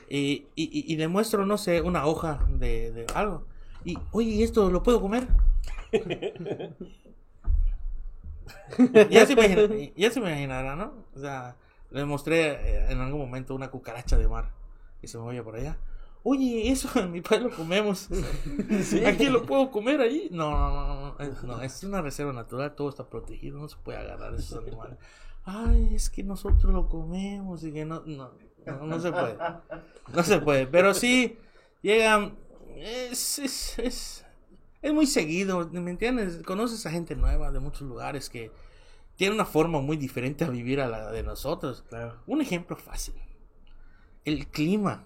y, y, y le muestro, no sé, una hoja de, de algo. Y, oye, ¿esto lo puedo comer? ya, se imagina- ya se imaginará, ¿no? O sea, le mostré eh, en algún momento una cucaracha de mar que se movía por allá. Oye, eso en mi país lo comemos. ¿Aquí lo puedo comer ahí? No, no, no, no, es, no, es una reserva natural, todo está protegido, no se puede agarrar esos animales. Ay, es que nosotros lo comemos y que no, no, no, no se puede. No se puede, pero sí llegan, es, es, es, es muy seguido, ¿me entiendes? Conoces a gente nueva de muchos lugares que tiene una forma muy diferente a vivir a la de nosotros. Claro. Un ejemplo fácil. El clima.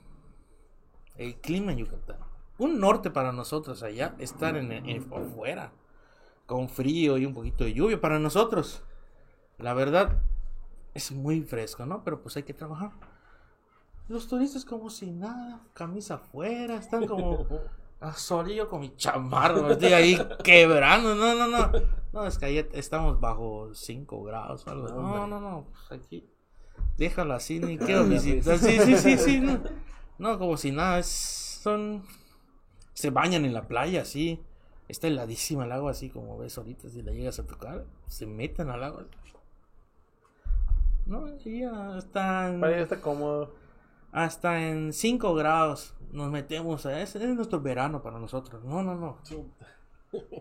El clima en Yucatán. Un norte para nosotros allá, estar en, en- afuera, con frío y un poquito de lluvia. Para nosotros, la verdad, es muy fresco, ¿no? Pero pues hay que trabajar. Los turistas como si nada, camisa afuera, están como a solillo con mi chamarra, me estoy ahí quebrando, no, no, no. No, es que ahí estamos bajo 5 grados o algo. No, no, no, pues aquí déjalo así, ni quiero visitar. Sí, sí, sí, sí, no. No, como si nada, es, son, se bañan en la playa, así. Está heladísima el agua, así como ves ahorita, si la llegas a tocar, se meten al agua. No, ya están Para ella está cómodo. hasta en 5 grados nos metemos a ese es nuestro verano para nosotros. No, no, no.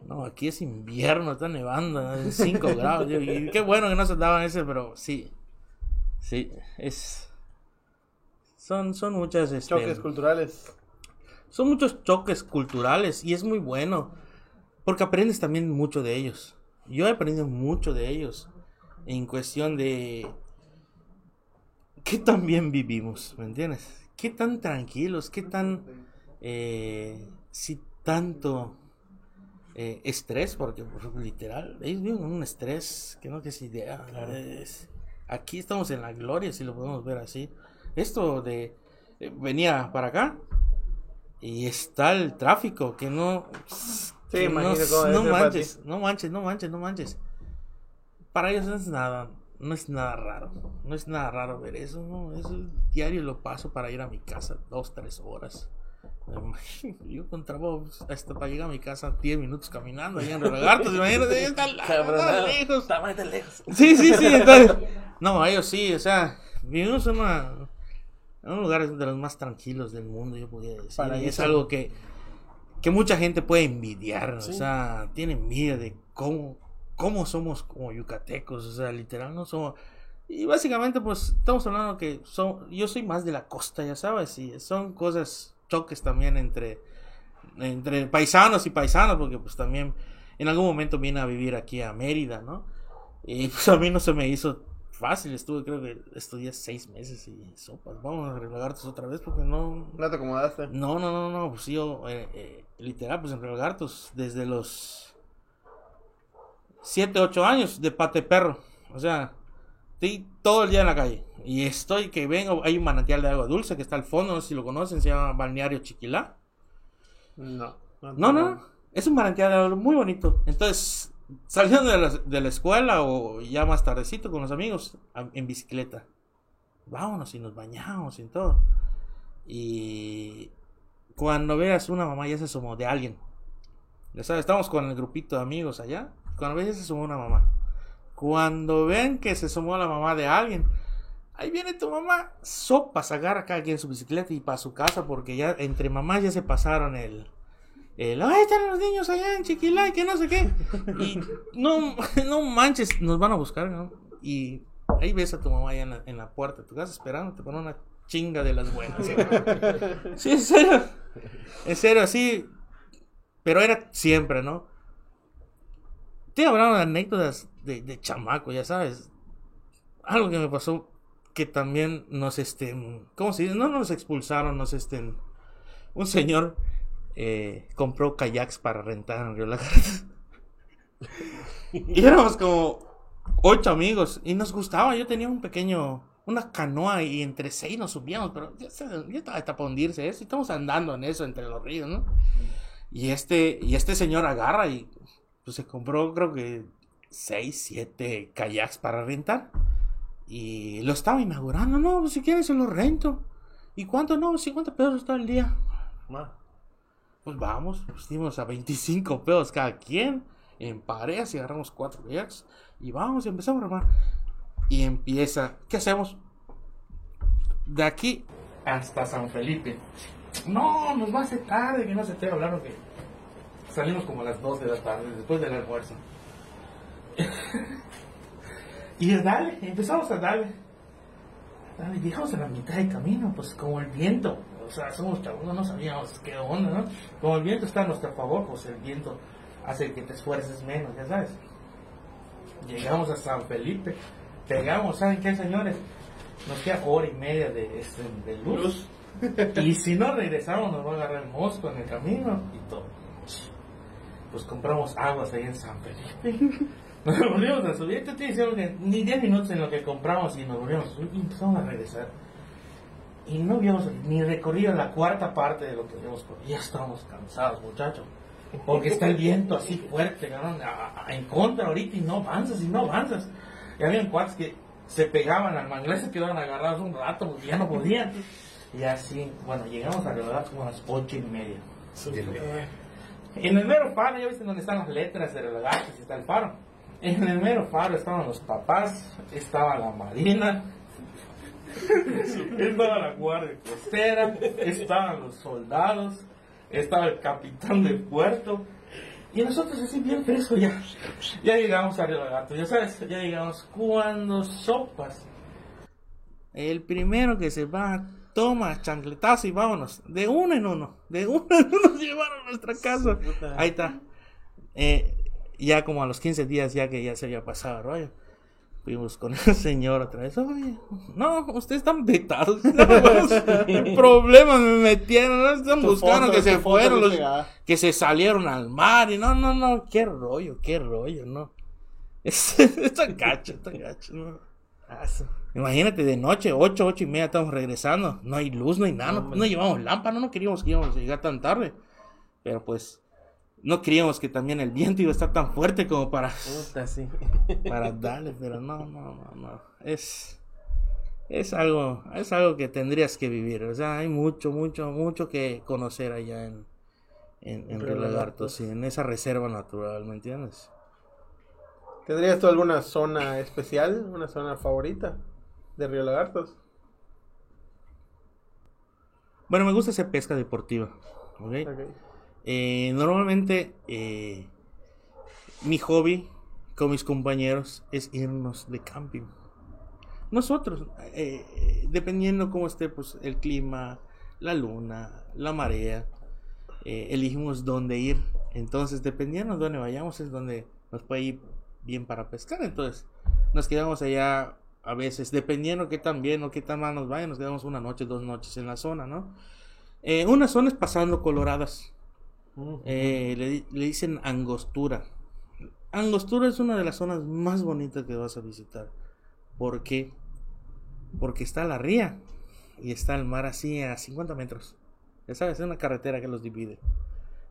No, aquí es invierno, está nevando en 5 grados. Y, qué bueno que no se daban ese, pero sí. Sí, es son son muchas este, Choques culturales. son muchos choques culturales y es muy bueno porque aprendes también mucho de ellos. Yo he aprendido mucho de ellos en cuestión de qué tan bien vivimos, ¿me entiendes? Qué tan tranquilos, qué tan eh, si tanto eh, estrés, porque literal, ellos viven en un estrés que no tienes idea. Es- aquí estamos en la gloria, si lo podemos ver así. Esto de eh, venía para acá y está el tráfico que no. que no, no manches, no manches, no manches, no manches. Para ellos no es nada, no es nada raro, no es nada raro ver eso, no, eso diario lo paso para ir a mi casa dos, tres horas. Yo con trabajo hasta para llegar a mi casa 10 minutos caminando allá en Relagartos, imagínate, está, lejos. Está más de lejos. Sí, sí, sí, entonces. No, ellos sí, o sea, vivimos en, una, en un lugar de los más tranquilos del mundo, yo podría decir. Para y es algo que, que mucha gente puede envidiar, o sea, tiene envidia de cómo, cómo somos como yucatecos, o sea, literal, no somos. Y básicamente, pues, estamos hablando que son, yo soy más de la costa, ya sabes, y son cosas, choques también entre, entre paisanos y paisanos, porque pues también en algún momento vine a vivir aquí a Mérida, ¿no? Y pues a mí no se me hizo fácil, estuve creo que estudié seis meses y sopas, vamos a relagartos otra vez porque no, No te acomodaste. no, no, no, no, pues yo, eh, eh, literal, pues en Relagartos, desde los 7, 8 años de pate perro. O sea, estoy todo el día en la calle. Y estoy que vengo, hay un manantial de agua dulce que está al fondo, no sé si lo conocen, se llama Balneario Chiquilá. No. No, no, no, es un manantial de agua muy bonito. Entonces, saliendo de la, de la escuela o ya más tardecito con los amigos, a- en bicicleta. Vámonos y nos bañamos y todo. Y cuando veas una mamá ya se asomó de alguien. Ya sabes, estamos con el grupito de amigos allá. Cuando ves ya se asomó una mamá. Cuando ven que se asomó la mamá de alguien, ahí viene tu mamá, sopas, agarra cada quien su bicicleta y para su casa porque ya entre mamás ya se pasaron el... El, ay, están los niños allá en Chiquilá y que no sé qué. Y no, no manches, nos van a buscar, ¿no? Y ahí ves a tu mamá allá en la, en la puerta de tu casa esperándote con una chinga de las buenas. Sí, en serio. En serio, sí. Pero era siempre, ¿no? Hablando de anécdotas de, de chamaco, ya sabes. Algo que me pasó que también nos, este, ¿cómo se dice? No nos expulsaron, nos, este, un señor eh, compró kayaks para rentar en Río y éramos como ocho amigos y nos gustaba. Yo tenía un pequeño, una canoa y entre seis nos subíamos, pero ya, estaba hasta para hundirse. Y estamos andando en eso entre los ríos, ¿no? Y este, y este señor agarra y pues, se compró, creo que seis, siete kayaks para rentar. Y lo estaba inaugurando. No, pues si quieres se lo rento. ¿Y cuánto? No, 50 pesos está el día. Ma, Pues vamos, pues dimos a 25 pesos cada quien. En parejas y agarramos cuatro kayak. Y vamos, y empezamos a armar. Y empieza. ¿Qué hacemos? De aquí hasta San Felipe. No, nos va a hacer tarde, que no se te hablaron que salimos como a las 2 de la tarde, después del almuerzo. y dale, empezamos a darle. Dale, llegamos a la mitad del camino, pues como el viento, o sea, somos chavos, no sabíamos qué onda, ¿no? Como el viento está a nuestro favor, pues el viento hace que te esfuerces menos, ya sabes. Llegamos a San Felipe, pegamos, ¿saben qué, señores? Nos queda hora y media de, este, de luz. y si no regresamos, nos va a agarrar el mosco en el camino y todo. Pues compramos aguas ahí en San Felipe. Nos volvimos a subir. Te estoy que ni 10 minutos en lo que compramos y nos volvimos a subir empezamos a regresar. Y no habíamos ni recorrido la cuarta parte de lo que habíamos. Ya estábamos cansados, muchachos. Porque está el viento así fuerte, ¿no? En contra ahorita y no avanzas y no avanzas. Y habían cuates que se pegaban al manglar, se quedaban agarrados un rato porque ya no podían. Y así, bueno, llegamos a la como a las ocho y media. En el mero faro, ya viste donde están las letras de y está el faro. En el mero faro estaban los papás, estaba la marina, estaba la guardia costera, estaban los soldados, estaba el capitán del puerto. Y nosotros así bien fresco ya, ya llegamos a Río Gato, ya sabes, ya llegamos cuando sopas. El primero que se va, toma chancletazo y vámonos. De uno en uno, de uno en uno nos llevaron a nuestra casa. Ahí está. Eh, ya como a los 15 días, ya que ya se había pasado el rollo. Fuimos con el señor otra vez. Oye, no, ustedes están vetados. ¿Qué problema me metieron? ¿no? Están Tu buscando foto, que se fueron, los- que se salieron al mar. Y no, no, no, qué rollo, qué rollo, no. Es, está gacho, está gacho, no. Imagínate, de noche, 8, 8 y media estamos regresando. No hay luz, no hay nada. No, No, no llevamos lámpara, no queríamos que íbamos a llegar tan tarde. Pero pues, no queríamos que también el viento iba a estar tan fuerte como para, puta, sí. para darle. Pero no, no, no, no. Es, es, algo, es algo que tendrías que vivir. O sea, hay mucho, mucho, mucho que conocer allá en, en, en Río Lagarto, Lagartos. sí, en esa reserva natural, ¿me entiendes? ¿Tendrías tú alguna zona especial, una zona favorita de Río Lagartos? Bueno, me gusta hacer pesca deportiva. Eh, normalmente eh, mi hobby con mis compañeros es irnos de camping. Nosotros, eh, eh, dependiendo cómo esté pues, el clima, la luna, la marea, eh, elegimos dónde ir. Entonces, dependiendo de dónde vayamos, es donde nos puede ir bien para pescar. Entonces, nos quedamos allá a veces, dependiendo qué tan bien o qué tan mal nos vaya, nos quedamos una noche, dos noches en la zona, ¿no? Eh, una zona es pasando coloradas. Eh, le, le dicen Angostura. Angostura es una de las zonas más bonitas que vas a visitar. ¿Por qué? Porque está la ría y está el mar así a 50 metros. Ya sabes, es una carretera que los divide.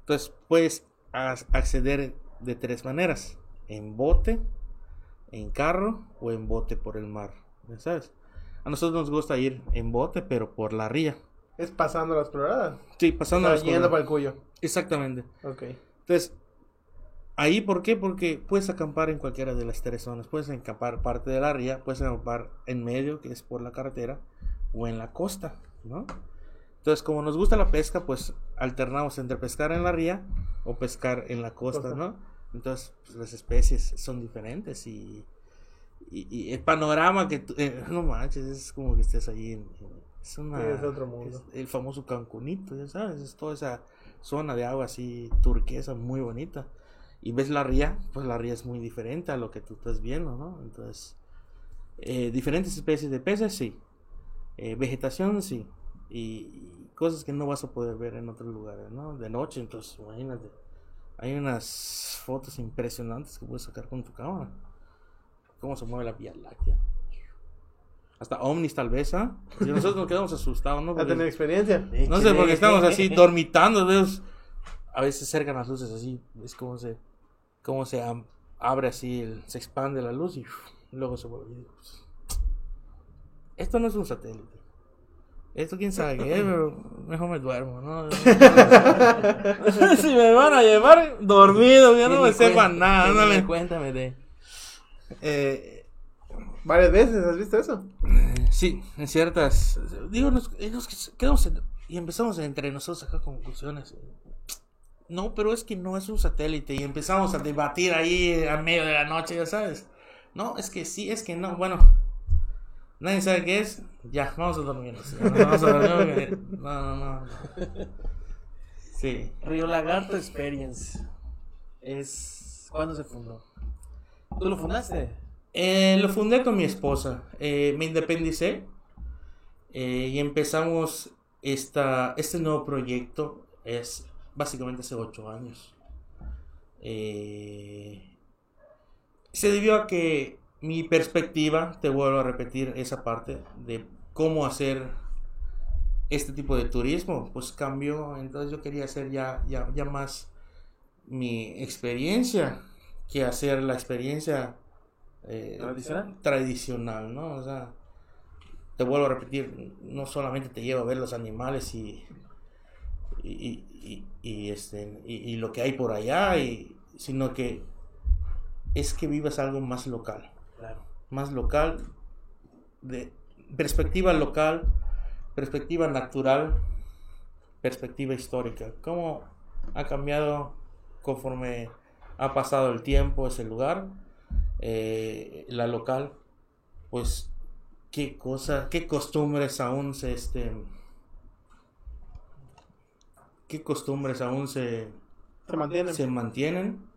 Entonces puedes acceder de tres maneras: en bote, en carro o en bote por el mar. Ya sabes. A nosotros nos gusta ir en bote, pero por la ría. Es pasando las coloradas. Sí, pasando O sea, las yendo para el cuyo. Exactamente. Ok. Entonces, ahí, ¿por qué? Porque puedes acampar en cualquiera de las tres zonas. Puedes acampar parte de la ría, puedes acampar en medio, que es por la carretera, o en la costa, ¿no? Entonces, como nos gusta la pesca, pues alternamos entre pescar en la ría o pescar en la costa, Costa. ¿no? Entonces, pues, las especies son diferentes y, y, y el panorama que tú- eh, no manches, es como que estés ahí en, en- es una Sí, es otro mundo. es el famoso Cancunito, ya sabes, es toda esa zona de agua así turquesa muy bonita. Y ves la ría, pues la ría es muy diferente a lo que tú estás viendo, ¿no? Entonces, eh, diferentes especies de peces, sí. Eh, vegetación, sí. Y, y cosas que no vas a poder ver en otros lugares, ¿no? De noche, entonces, imagínate. Hay unas fotos impresionantes que puedes sacar con tu cámara. Cómo se mueve la Vía Láctea. Hasta ovnis tal vez, ¿ah? Si nosotros nos quedamos asustados, ¿no? ¿A Porque- tener experiencia? no sé, porque estamos así dormitando. A veces cercan las luces así, es como se, como se abre así, el- se expande la luz y uf, luego se vuelve. y pues, Esto no es un satélite. Esto quién sabe qué es, pero mejor me duermo, ¿no? si me van a llevar dormido, ya no me sepan nada, ándale. Cuéntame de. Eh, Varias veces, ¿has visto eso? sí, en ciertas. Digo, nos, eh, nos quedamos en- y empezamos entre nosotros a sacar conclusiones. No, pero es que no es un satélite y empezamos a debatir ahí a medio de la noche, ya sabes. No, es que sí, es que no. Bueno, nadie sabe qué es. Ya, vamos a dormirnos. Ya, Vamos a dormir. porque- No, no, no. no. Sí. Río Lagarto Experience. Es. ¿Cuándo se fundó? ¿Tú lo fundaste? Eh, lo fundé con mi esposa. Eh, me independicé eh, y empezamos esta, este nuevo proyecto. Es básicamente hace ocho años. Eh, se debió a que mi perspectiva, te vuelvo a repetir esa parte de cómo hacer este tipo de turismo, pues cambió. Entonces yo quería hacer ya, ya, ya más mi experiencia que hacer la experiencia eh, ¿Tradicional? tradicional, ¿no? O sea, te vuelvo a repetir, no solamente te llevo a ver los animales y, y, y- y- y, este, y, y lo que hay por allá, y, sino que es que vivas algo más local, Claro. más local, de perspectiva local, perspectiva natural, perspectiva histórica. ¿Cómo ha cambiado conforme ha pasado el tiempo ese lugar? Eh, la local, pues qué cosa, qué costumbres aún se este qué costumbres aún se, Se mantiene. se mantienen.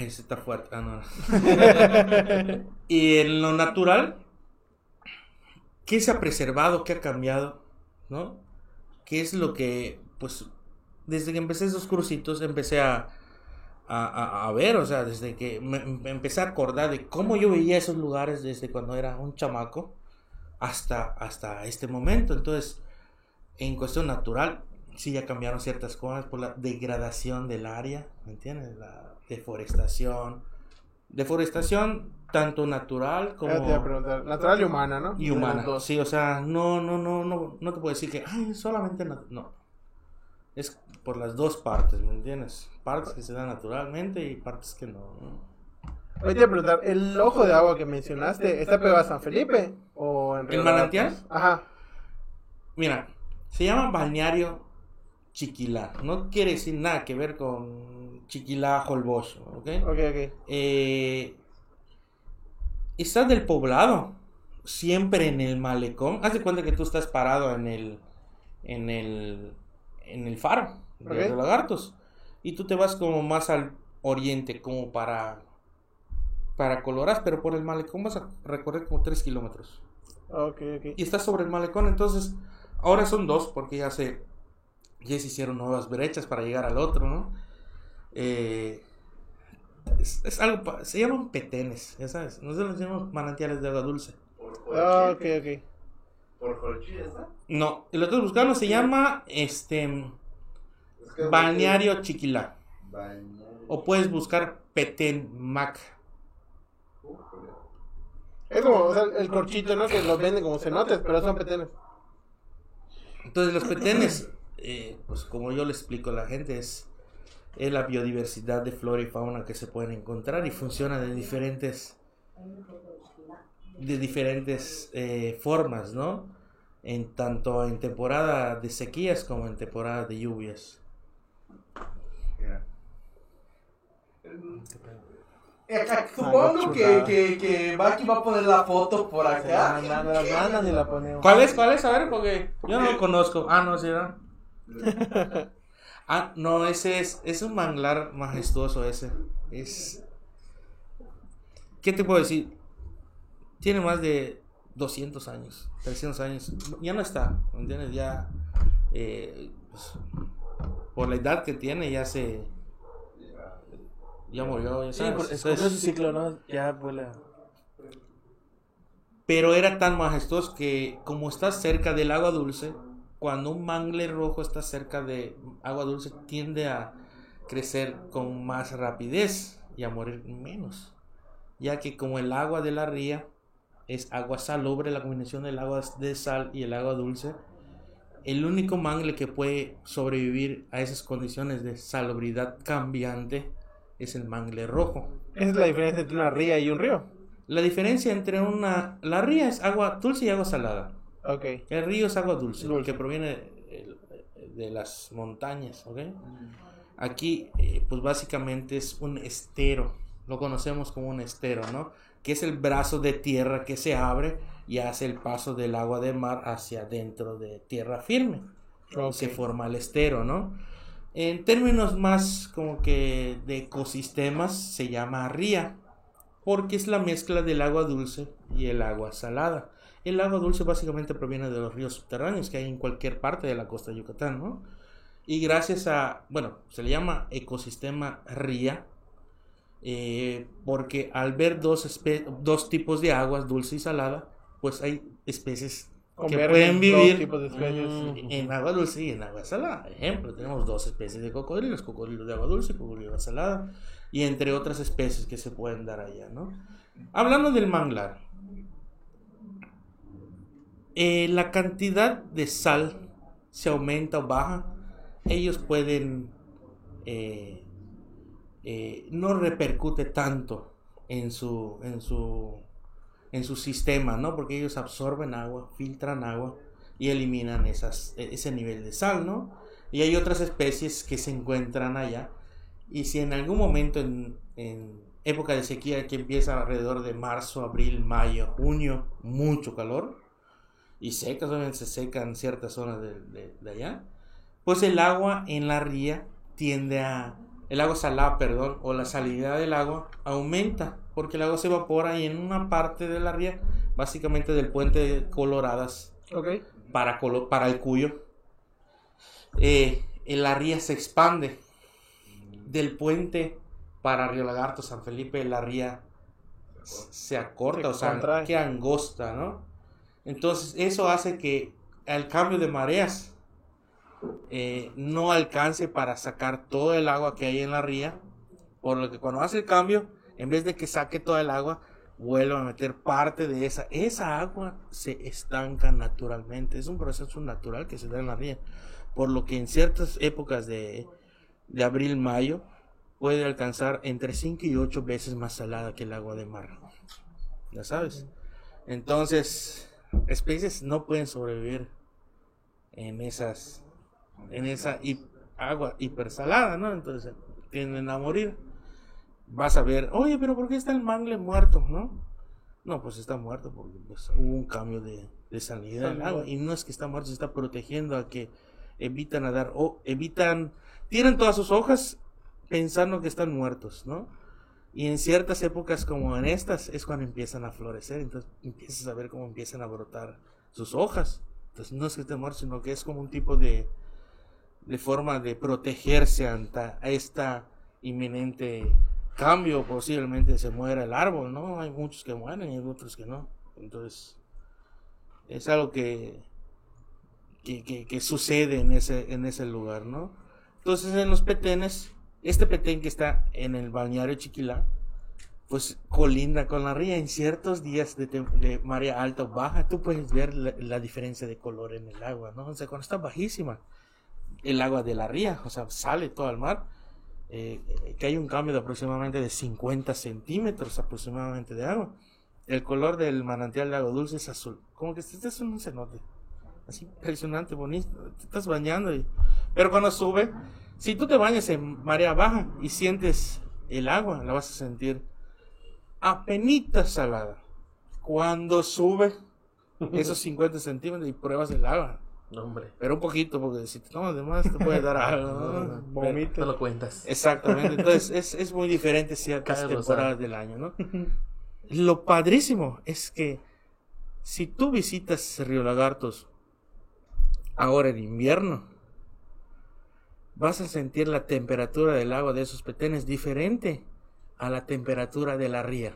Ese está fuerte. ah, no. y en lo natural, ¿qué se ha preservado? ¿Qué ha cambiado? ¿No? ¿Qué es lo que, pues, desde que empecé esos cursitos, empecé a, a, a- a ver, o sea, desde que me, me empecé a acordar de cómo yo veía esos lugares desde cuando era un chamaco hasta, hasta este momento. Entonces, en cuestión natural, sí ya cambiaron ciertas cosas por la degradación del área, ¿me entiendes? La deforestación. Deforestación tanto natural como te iba a preguntar. Natural y humana, ¿no? y humana. Sí, o sea, no, no, no, no, no te puedo decir que, ay, solamente nat-". no. Es por las dos partes, ¿me entiendes? Partes que se dan naturalmente y partes que no. ¿no? Oye, te iba a preguntar, ¿el ojo de agua que mencionaste está pegado a San Felipe? ¿O en Río ¿El manantial? Ajá. Mira, se llama balneario Chiquilá. No quiere decir nada que ver con Chiquilá, Holbox, ¿ok? Ok, ok. Eh, está del poblado, siempre en el malecón. Haz de cuenta que tú estás parado en el, en el, en el faro de los lagartos y tú te vas como más al oriente, como para, para Colorás, pero por el malecón vas a recorrer como 3 kilómetros Ok, ok. y está sobre el malecón. Entonces, ahora son dos porque ya se, ya se hicieron nuevas brechas para llegar al otro, ¿no? Eh, es, es algo, se llaman petenes, ya sabes. Nosotros los llamamos manantiales de agua dulce. Por Ah, ok, Jolchi. ok. Por Jolchi, ¿está? No, el otro buscando se llama este Es que- balneario Chiquilá. Balneario. O puedes buscar Petén Mac. Es como o sea, el corchito, ¿no? Que los venden como cenotes, pero son petenes. Entonces los petenes, eh, pues como yo le explico a la gente, es, es la biodiversidad de flora y fauna que se pueden encontrar y funciona de diferentes, de diferentes eh, formas, ¿no? En tanto en temporada de sequías como en temporada de lluvias. Supongo que, que, que Baki va a poner la foto por la acá. y la ponemos. ¿Cuál es? ¿Cuál es? A ver, porque yo no lo conozco. Ah, no, sí, ¿no? Ah, no, ese es, es un manglar majestuoso ese. Es... ¿Qué te puedo decir? Tiene más de 200 años, 300 años. Ya no está, ¿me entiendes? Ya, eh, pues, por la edad que tiene, ya se... Ya murió, ya Sí, por- Entonces- su ciclo, ¿no? Ya vuela. pero era tan majestuoso que como está cerca del agua dulce, cuando un mangle rojo está cerca de agua dulce tiende a crecer con más rapidez y a morir menos, ya que como el agua de la ría es agua salobre, la combinación del agua de sal y el agua dulce. El único mangle que puede sobrevivir a esas condiciones de salubridad cambiante es el mangle rojo. Esa es la diferencia entre una ría y un río. La diferencia entre una... La ría es agua dulce y agua salada. Ok. El río es agua dulce, Dulce. que proviene eh, de las montañas, ¿ok? Aquí, eh, pues básicamente es un estero, lo conocemos como un estero, ¿no? Que es el brazo de tierra que se abre y hace el paso del agua de mar hacia dentro de tierra firme. Ok. Se forma el estero, ¿no? En términos más como que de ecosistemas, se llama ría, porque es la mezcla del agua dulce y el agua salada. El agua dulce básicamente proviene de los ríos subterráneos que hay en cualquier parte de la costa de Yucatán, ¿no? Y gracias a, bueno, se le llama ecosistema ría, eh, porque al ver dos, dos tipos de aguas, dulce y salada, pues hay especies que pueden vivir mm, en agua dulce y en agua salada. Ejemplo, tenemos dos especies de cocodrilos, cocodrilos de agua dulce y cocodrilos de agua salada, y entre otras especies que se pueden dar allá, ¿no? Hablando del manglar, eh, la cantidad de sal se aumenta o baja, ellos pueden, eh, eh, no repercute tanto en su, en su, en su sistema, ¿no? Porque ellos absorben agua, filtran agua y eliminan e- ese nivel de sal, ¿no? Y hay otras especies que se encuentran allá. Y si en algún momento en, en época de sequía que empieza alrededor de marzo, abril, mayo, junio, mucho calor, y secas, obviamente se secan ciertas zonas de, de- de allá, pues el agua en la ría tiende a, el agua salada, perdón, o la salinidad del agua aumenta, porque el agua se evapora y en una parte de la ría, básicamente del puente de Coloradas Ok. para, Colo- para el Cuyo, eh, en la ría se expande. Del puente para Río Lagarto, San Felipe, la ría se acorta, Se o sea, queda angosta, ¿no? Entonces, eso hace que al cambio de mareas eh, no alcance para sacar todo el agua que hay en la ría, por lo que cuando hace el cambio, en vez de que saque toda el agua, vuelve a meter parte de esa. Esa agua se estanca naturalmente. Es un proceso natural que se da en la ría. Por lo que en ciertas épocas de, de abril, mayo, puede alcanzar entre 5 y 8 veces más salada que el agua de mar. Ya sabes. Entonces, especies no pueden sobrevivir en esas, en esa hi- agua hipersalada, ¿no? Entonces, tienden a morir vas a ver, oye, pero ¿por qué está el mangle muerto? ¿No? No, pues está muerto porque pues, hubo un cambio de, de salida del agua. Y no es que está muerto, se está protegiendo a que evitan a dar, o evitan, tiran todas sus hojas pensando que están muertos, ¿no? Y en ciertas épocas como en estas es cuando empiezan a florecer, entonces empiezas a ver cómo empiezan a brotar sus hojas. Entonces no es que muerto, sino que es como un tipo de, de forma de protegerse ante esta inminente cambio, posiblemente se muera el árbol, ¿no? Hay muchos que mueren y hay otros que no. Entonces, es algo que, que, que- que sucede en ese, en ese lugar, ¿no? Entonces, en los petenes, este petén que está en el balneario Chiquilá, pues colinda con la ría. En ciertos días de, de marea alta o baja, tú puedes ver la, la diferencia de color en el agua, ¿no? O sea, cuando está bajísima, el agua de la ría, o sea, sale todo al mar, eh, que hay un cambio de aproximadamente de 50 centímetros aproximadamente de agua. El color del manantial de agua dulce es azul, como que este es un cenote, así impresionante, bonito, te estás bañando, y- pero cuando sube, si tú te bañas en marea baja y sientes el agua, la vas a sentir apenita salada. Cuando sube esos 50 centímetros y pruebas el agua, No, hombre. pero un poquito, porque si te tomas de más te puede dar algo. ¿no? Vomito. No lo cuentas. Exactamente, entonces es, es muy diferente ciertas Cae temporadas del año, ¿no? Lo padrísimo es que si tú visitas Río Lagartos ahora en invierno, vas a sentir la temperatura del agua de esos petenes diferente a la temperatura de la ría.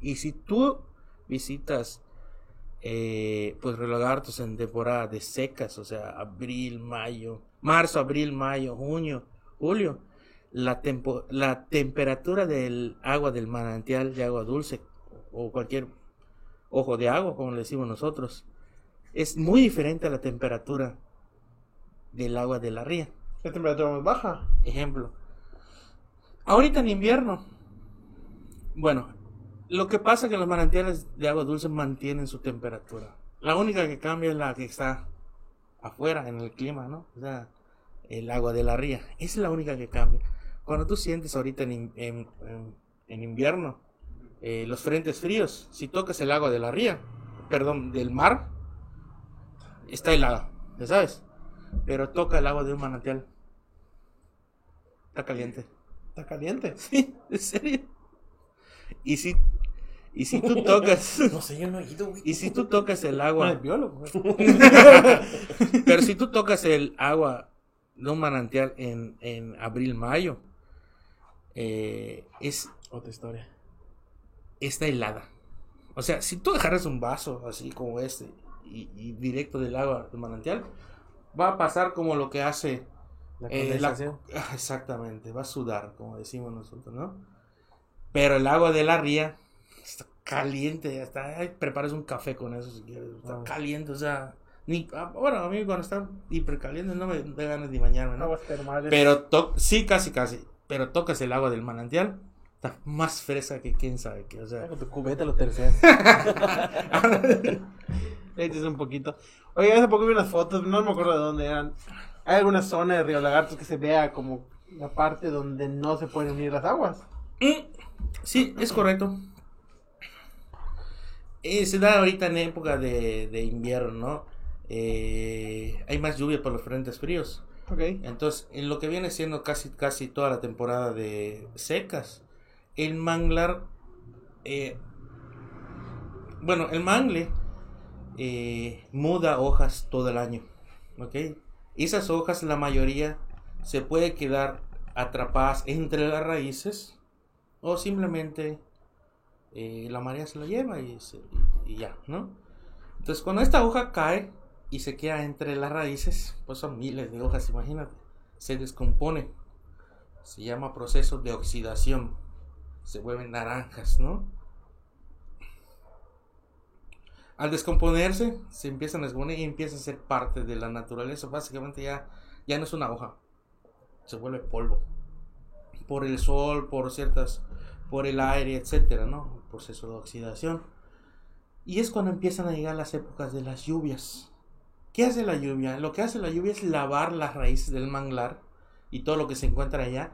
Y si tú visitas eh, pues Río Lagartos en temporada de secas, o sea, abril, mayo, marzo, abril, mayo, junio, julio, la, tempo- la temperatura del agua del manantial de agua dulce o cualquier ojo de agua, como le decimos nosotros, es muy diferente a la temperatura del agua de la ría. ¿Qué temperatura más baja? Ejemplo. Ahorita en invierno. Bueno, lo que pasa es que los manantiales de agua dulce mantienen su temperatura. La única que cambia es la que está afuera en el clima, ¿no? O sea, el agua de la ría. Esa es la única que cambia. Cuando tú sientes ahorita en- en- en invierno eh, los frentes fríos, si tocas el agua de la ría, perdón, del mar, está helada, ¿ya sabes? Pero toca el agua de un manantial. Está caliente. Está caliente. Sí, en serio. Y si, y si tú tocas, No sé, yo no he ido, güey. y si tú tocas el No agua, es biólogo. güey. pero si tú tocas el agua de un manantial en, en abril, mayo, eh, es, Otra historia. está helada. O sea, si tú agarras un vaso así como este y, y directo del agua del manantial, va a pasar como lo que hace La Eh, la- condensación. Exactamente, va a sudar, como decimos nosotros, ¿no? Pero el agua de la ría está caliente, hasta preparas un café con eso si quieres, está Ah. caliente, o sea, ni, ah, bueno, a mí cuando está hiper caliente no me da ganas de bañarme, ¿no? Aguas termales. Pero to- sí, casi, casi, pero tocas el agua del manantial, está más fresca que quién sabe qué, o sea, Con tu cubeta lo terceas. Le echas un poquito. Oye, hace poco vi unas fotos, no me acuerdo de dónde eran. Hay alguna zona de Río Lagartos que se vea como la parte donde no se pueden unir las aguas. Mm, Sí, es correcto. Eh, se da ahorita en época de, de invierno, ¿no? Eh, hay más lluvia por los frentes fríos. Ok. Entonces, en lo que viene siendo casi, casi toda la temporada de secas, el manglar, eh, bueno, el mangle eh, muda hojas todo el año, ¿ok? Esas hojas, la mayoría, se puede quedar atrapadas entre las raíces o simplemente eh, la marea se lo lleva y, se- ya, ¿no? Entonces, cuando esta hoja cae y se queda entre las raíces, pues son miles de hojas, imagínate, se descompone. Se llama proceso de oxidación. Se vuelven naranjas, ¿no? Al descomponerse, se empiezan a descomponer y empieza a ser parte de la naturaleza. Básicamente ya, ya no es una hoja, se vuelve polvo. Por el sol, por ciertas, por el aire, etcétera, ¿no? El proceso de oxidación. Y es cuando empiezan a llegar las épocas de las lluvias. ¿Qué hace la lluvia? Lo que hace la lluvia es lavar las raíces del manglar y todo lo que se encuentra allá.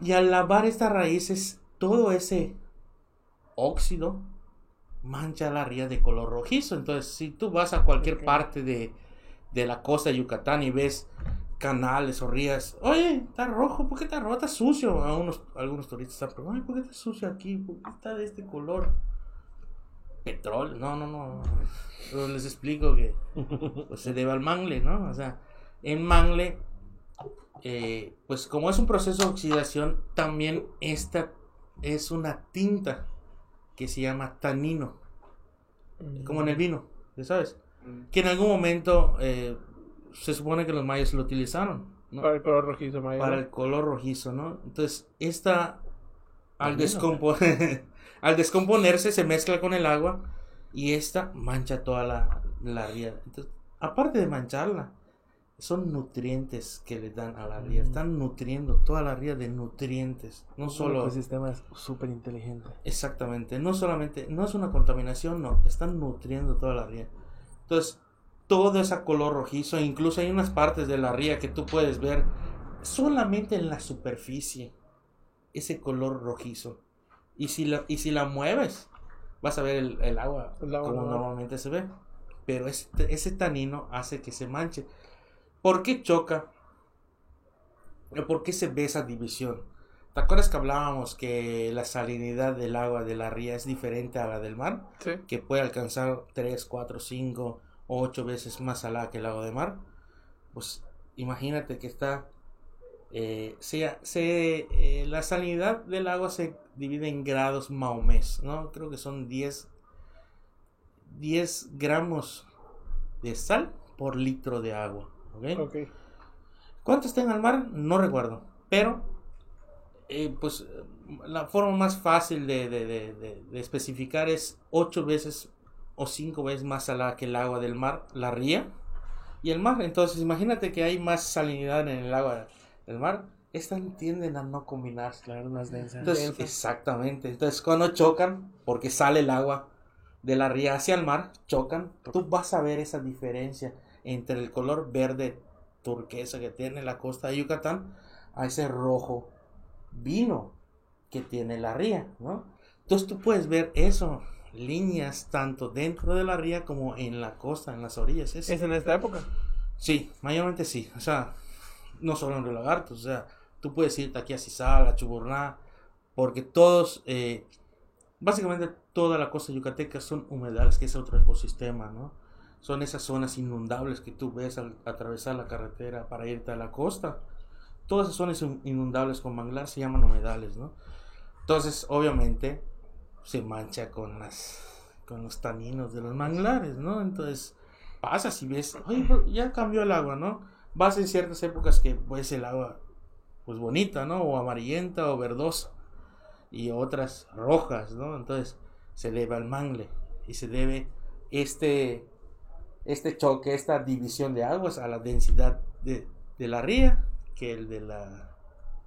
Y al lavar estas raíces, todo ese óxido mancha la ría de color rojizo. Entonces, si tú vas a cualquier parte de, de la costa de Yucatán y ves canales o rías, oye, está rojo, ¿por qué está rojo? Está sucio. A unos, algunos turistas están preguntando, "Ay, ¿por qué está sucio aquí? ¿Por qué está de este color? Petróleo, no, no, no. Les explico que pues, se debe al mangle, ¿no? O sea, en mangle, eh, pues como es un proceso de oxidación, también esta es una tinta que se llama tanino, como en el vino, ¿ya sabes? Que en algún momento eh, se supone que los mayas lo utilizaron, ¿no? Para el color rojizo, para el color rojizo, ¿no? Entonces, esta al, descompo- al descomponerse se mezcla con el agua y esta mancha toda la, la ría. Entonces, aparte de mancharla, son nutrientes que le dan a la ría. Están nutriendo toda la ría de nutrientes. No solo... ecosistema súper inteligente. Exactamente, no solamente, no es una contaminación, no, están nutriendo toda la ría. Entonces, todo ese color rojizo, incluso hay unas partes de la ría que tú puedes ver solamente en la superficie, ese color rojizo. Y si la, y si la mueves, vas a ver el, el agua El agua como normal. normalmente se ve. Pero ese tanino hace que se manche. ¿Por qué choca? ¿O ¿Por qué se ve esa división? ¿Te acuerdas que hablábamos que la salinidad del agua de la ría es diferente a la del mar? Sí. Que puede alcanzar 3, 4, 5 o 8 veces más salada que el agua de mar. Pues imagínate que está... eh, sea, se, eh, la salinidad del agua se divide en grados maomés, ¿no? Creo que son 10, 10 gramos de sal por litro de agua. ¿Ok? Ok. ¿Cuánto está en el mar? No recuerdo. Pero eh, pues la forma más fácil de, de- de- de- de especificar es ocho veces o cinco veces más salada que el agua del mar, la ría y el mar. Entonces imagínate que hay más salinidad en el agua del mar. Estas tienden a no combinarse. Claro, más densa. Entonces, exactamente. Entonces, cuando chocan, porque sale el agua de la ría hacia el mar, chocan, tú vas a ver esa diferencia entre el color verde turquesa que tiene la costa de Yucatán a ese rojo vino que tiene la ría, ¿no? Entonces tú puedes ver eso, líneas tanto dentro de la ría como en la costa, en las orillas. Es, Es en esta época. Sí, mayormente sí. O sea, no solo en Río Lagartos. O sea, tú puedes irte aquí a Cizal, a Chuburná, porque todos, eh, básicamente toda la costa yucateca son humedales, que es otro ecosistema, ¿no? Son esas zonas inundables que tú ves al atravesar la carretera para irte a la costa. Todas esas zonas in- inundables con manglar se llaman humedales, ¿no? Entonces, obviamente, se mancha con las con los taninos de los manglares, ¿no? Entonces, pasas y ves, oye, ya cambió el agua, ¿no? Vas en ciertas épocas que pues el agua pues bonita, ¿no? O amarillenta o verdosa y otras rojas, ¿no? Entonces se debe al mangle y se debe este este choque, esta división de aguas a la densidad de, de la ría que el de la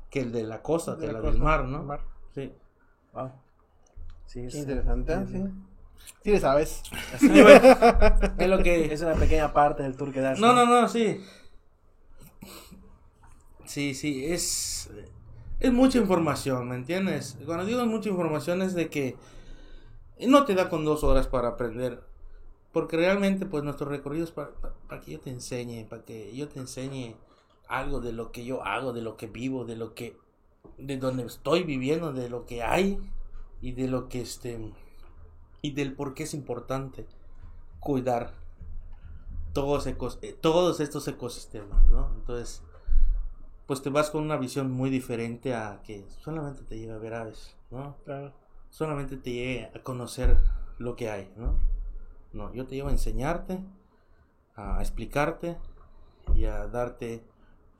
que el de la costa, De que la la del mar, ¿no? mar. Sí. Wow. Sí, es, Interesante, sí. Sí le sabes. Es lo que es una pequeña parte del tour que das. No, no, no, sí. Sí, sí, es, es mucha información, ¿me entiendes? Cuando digo mucha información es de que no te da con dos horas para aprender, porque realmente pues nuestro recorrido es para, para- para que yo te enseñe, para que yo te enseñe algo de lo que yo hago, de lo que vivo, de lo que, de donde estoy viviendo, de lo que hay y de lo que este, y del por qué es importante cuidar todos, ecos- eh, todos estos ecosistemas, ¿no? Entonces, pues te vas con una visión muy diferente a que solamente te lleve a ver aves, ¿no? Claro. Solamente te lleve a conocer lo que hay, ¿no? No, yo te llevo a enseñarte, a explicarte y a darte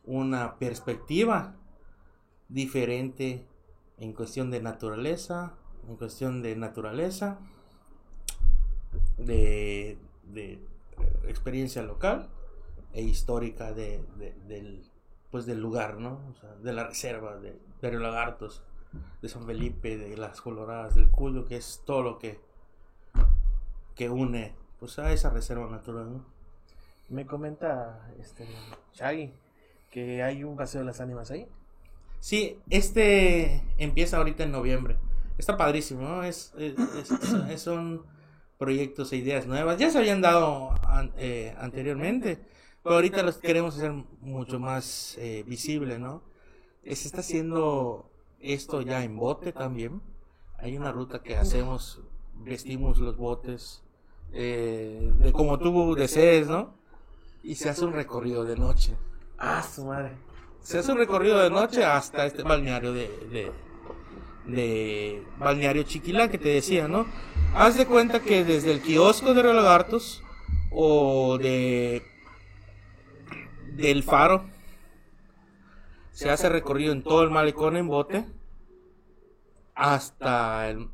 una perspectiva diferente en cuestión de naturaleza, en cuestión de naturaleza, de, de, experiencia local e histórica de, de- del, pues del lugar, ¿no? De la reserva de, de Lagartos, de San Felipe, de las Coloradas, del Cuyo, que es todo lo que, que une pues a esa reserva natural, ¿no? Me comenta este Shaggy que hay un paseo de las ánimas ahí. Sí, este empieza ahorita en noviembre. Está padrísimo, ¿no? Es, es- es- es- son proyectos e ideas nuevas. Ya se habían dado an- eh, anteriormente, pero ahorita los queremos hacer mucho más eh, visible, ¿no? Se está haciendo esto ya en bote también. Hay una ruta que hacemos, vestimos los botes eh, de como tú desees, ¿no? Y se hace un recorrido de noche. Ah, su madre. Se hace un recorrido de noche hasta este balneario de, de, de balneario Chiquilá que te decía, ¿no? Haz de cuenta que desde el kiosco de Río Lagartos o de del faro se hace recorrido en todo el malecón en bote hasta el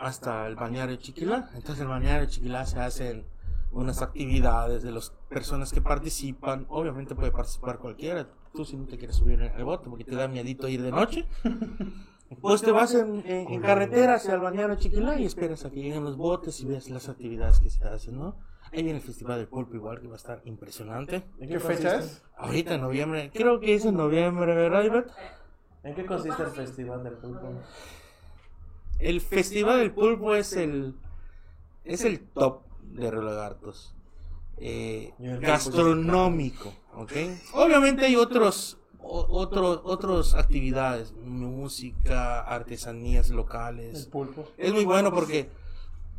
hasta el balneario Chiquilá. Entonces el balneario Chiquilá se hacen unas actividades de las personas que participan. Obviamente puede participar cualquiera. Tú si no te quieres subir al bote porque te da miedito ir de noche. Pues te vas en, en- en carretera hacia el balneario Chiquilá y esperas a que lleguen los botes y ves las actividades que se hacen, ¿no? Ahí viene el Festival del Pulpo igual que va a estar impresionante. ¿En ¿Qué fecha es? Ahorita en noviembre, creo que es en noviembre, ¿verdad, Ivette? ¿En qué consiste el festival del pulpo? El Festival del Pulpo es el es el top de Río Lagartos. Eh, el gastronómico, ¿ok? Obviamente hay otros o- otros otras actividades, música, artesanías El locales. pulpo. Es muy bueno porque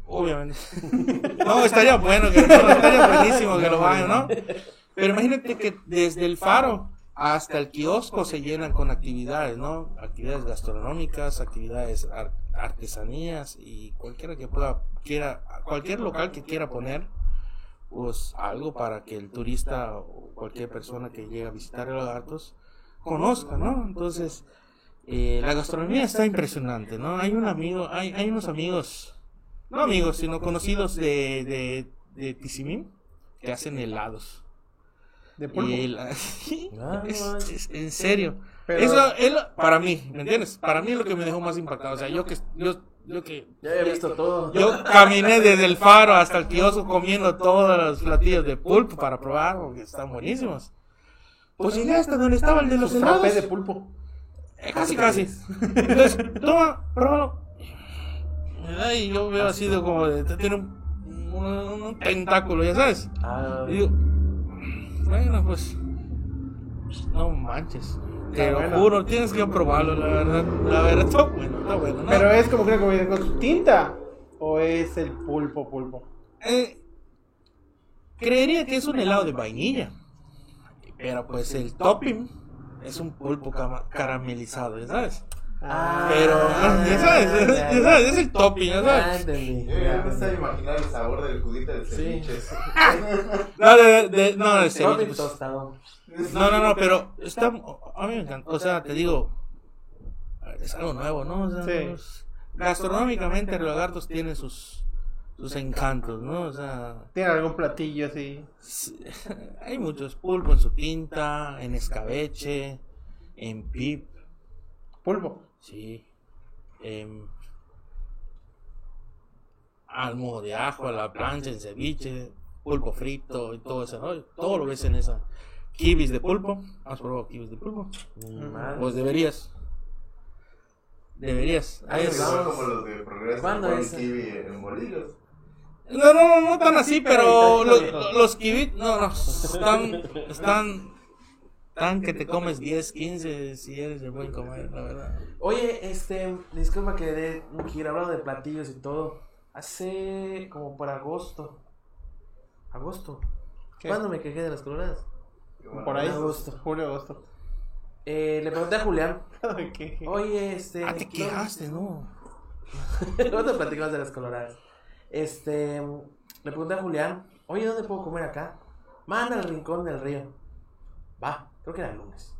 obviamente no estaría bueno que no, estaría buenísimo que lo vayan, ¿no? Pero imagínate que desde el faro hasta el kiosco se llenan con actividades, ¿no? Actividades gastronómicas, actividades ar- artesanías y cualquiera que pueda quiera cualquier local que quiera poner pues algo para que el turista o cualquier persona que llegue a visitar los gatos conozca, ¿no? Entonces Eh, la gastronomía está impresionante, ¿no? Hay un amigo, hay, hay unos amigos, no amigos, sino conocidos de, de, de que hacen helados. De pulpo. Y sí, Ah, es- en serio. Pero- Eso es lo- para mí, ¿me entiendes? Para mí es lo que me dejó más impactado. O sea, yo que, yo, yo que Ya he visto todo. yo caminé desde el faro hasta el kiosco comiendo todos los platillos de pulpo para probar, porque están buenísimos. Pues llegué hasta donde estaba el de los helados. de pulpo. Eh, casi, casi. Entonces, toma, pruébalo. Y yo veo así de como de, tiene un, un- un tentáculo, ya sabes. Ah, Y digo, bueno, pues, no manches. Te lo bueno. juro, tienes que probarlo, la verdad. La verdad, está bueno, está bueno. ¿no? Pero es como que con su tinta. ¿O es el pulpo pulpo? Eh, creería que es un helado de vainilla. Pero pues el topping es un pulpo caramelizado, ya sabes. Ah, Pero, ah, ya sabes, ya sabes, es el topping, ya sabes. entendí. Yo ya me estaba imaginando el sabor del juguito del ceviche. No, de, de- no, de ceviche, Topping pues. tostado. No, no, no, pero está, a mí me encanta, o sea, te digo, es algo nuevo, ¿no? O sea, Sí. gastronómicamente Río Lagartos tiene sus, sus encantos, ¿no? O sea, ¿Tiene algún platillo así? Sí, Hay muchos pulpo en su tinta, en escabeche, en pip, Pulpo. Sí, en al mojo de ajo, a la plancha, en ceviche, pulpo frito y todo ese rollo. Todo lo ves en esa. Kibis de pulpo. ¿Has probado kibis de pulpo? Mi madre. Pues deberías. Deberías. Ahí Es- como los de Progreso ¿Cuándo con es? kiwi en bolillos. No, no, no, no tan así, pero los, kibis, no, no, están, están, tan que te comes 10, 15 si eres de buen comer, la verdad. Oye, este, disculpa que de un giro hablando de platillos y todo. Hace como por agosto. Agosto. ¿Qué? ¿Cuándo me quejé de las coloradas? Por ahí. Agosto. Julio, agosto. Eh, le pregunté a Julián. ¿Qué? Oye, este. Ah, te quejaste, ¿no? ¿Cuándo platicamos de las coloradas? Este, le pregunté a Julián, oye, ¿dónde puedo comer acá? Manda al rincón del río. Va, creo que era el lunes.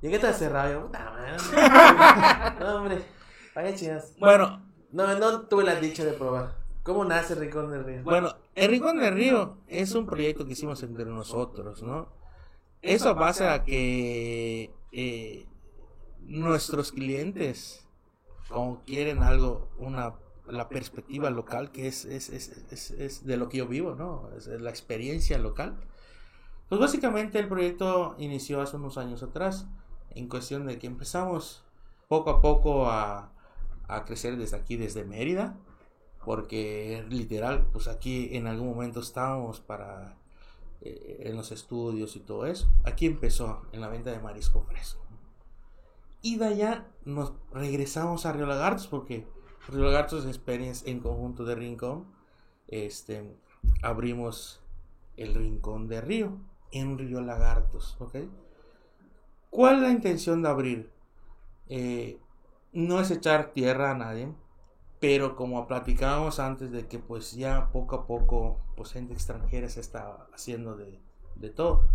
Llegué todo cerrado, yo, puta madre. No, hombre, vaya chidas. Bueno, No, no tuve la dicha de probar. ¿Cómo nace el rincón del río? bueno, el Rincón del Río es un proyecto que hicimos entre nosotros, ¿no? Eso base a que eh, nuestros clientes, como quieren algo, una la perspectiva local, que es, es, es, es, es de lo que yo vivo, ¿no? Es la experiencia local. Pues básicamente el proyecto inició hace unos años atrás, en cuestión de que empezamos poco a poco a, a crecer desde aquí, desde Mérida, porque literal, pues aquí en algún momento estábamos para eh, en los estudios y todo eso. Aquí empezó en la venta de marisco fresco. Y de allá nos regresamos a Río Lagartos porque Río Lagartos Experience en conjunto de Rincón, este, abrimos el Rincón de Río en Río Lagartos, ¿ok? ¿Cuál es la intención de abrir? Eh, no es echar tierra a nadie, pero como platicábamos antes de que pues ya poco a poco pues gente extranjera se está haciendo de, de todo.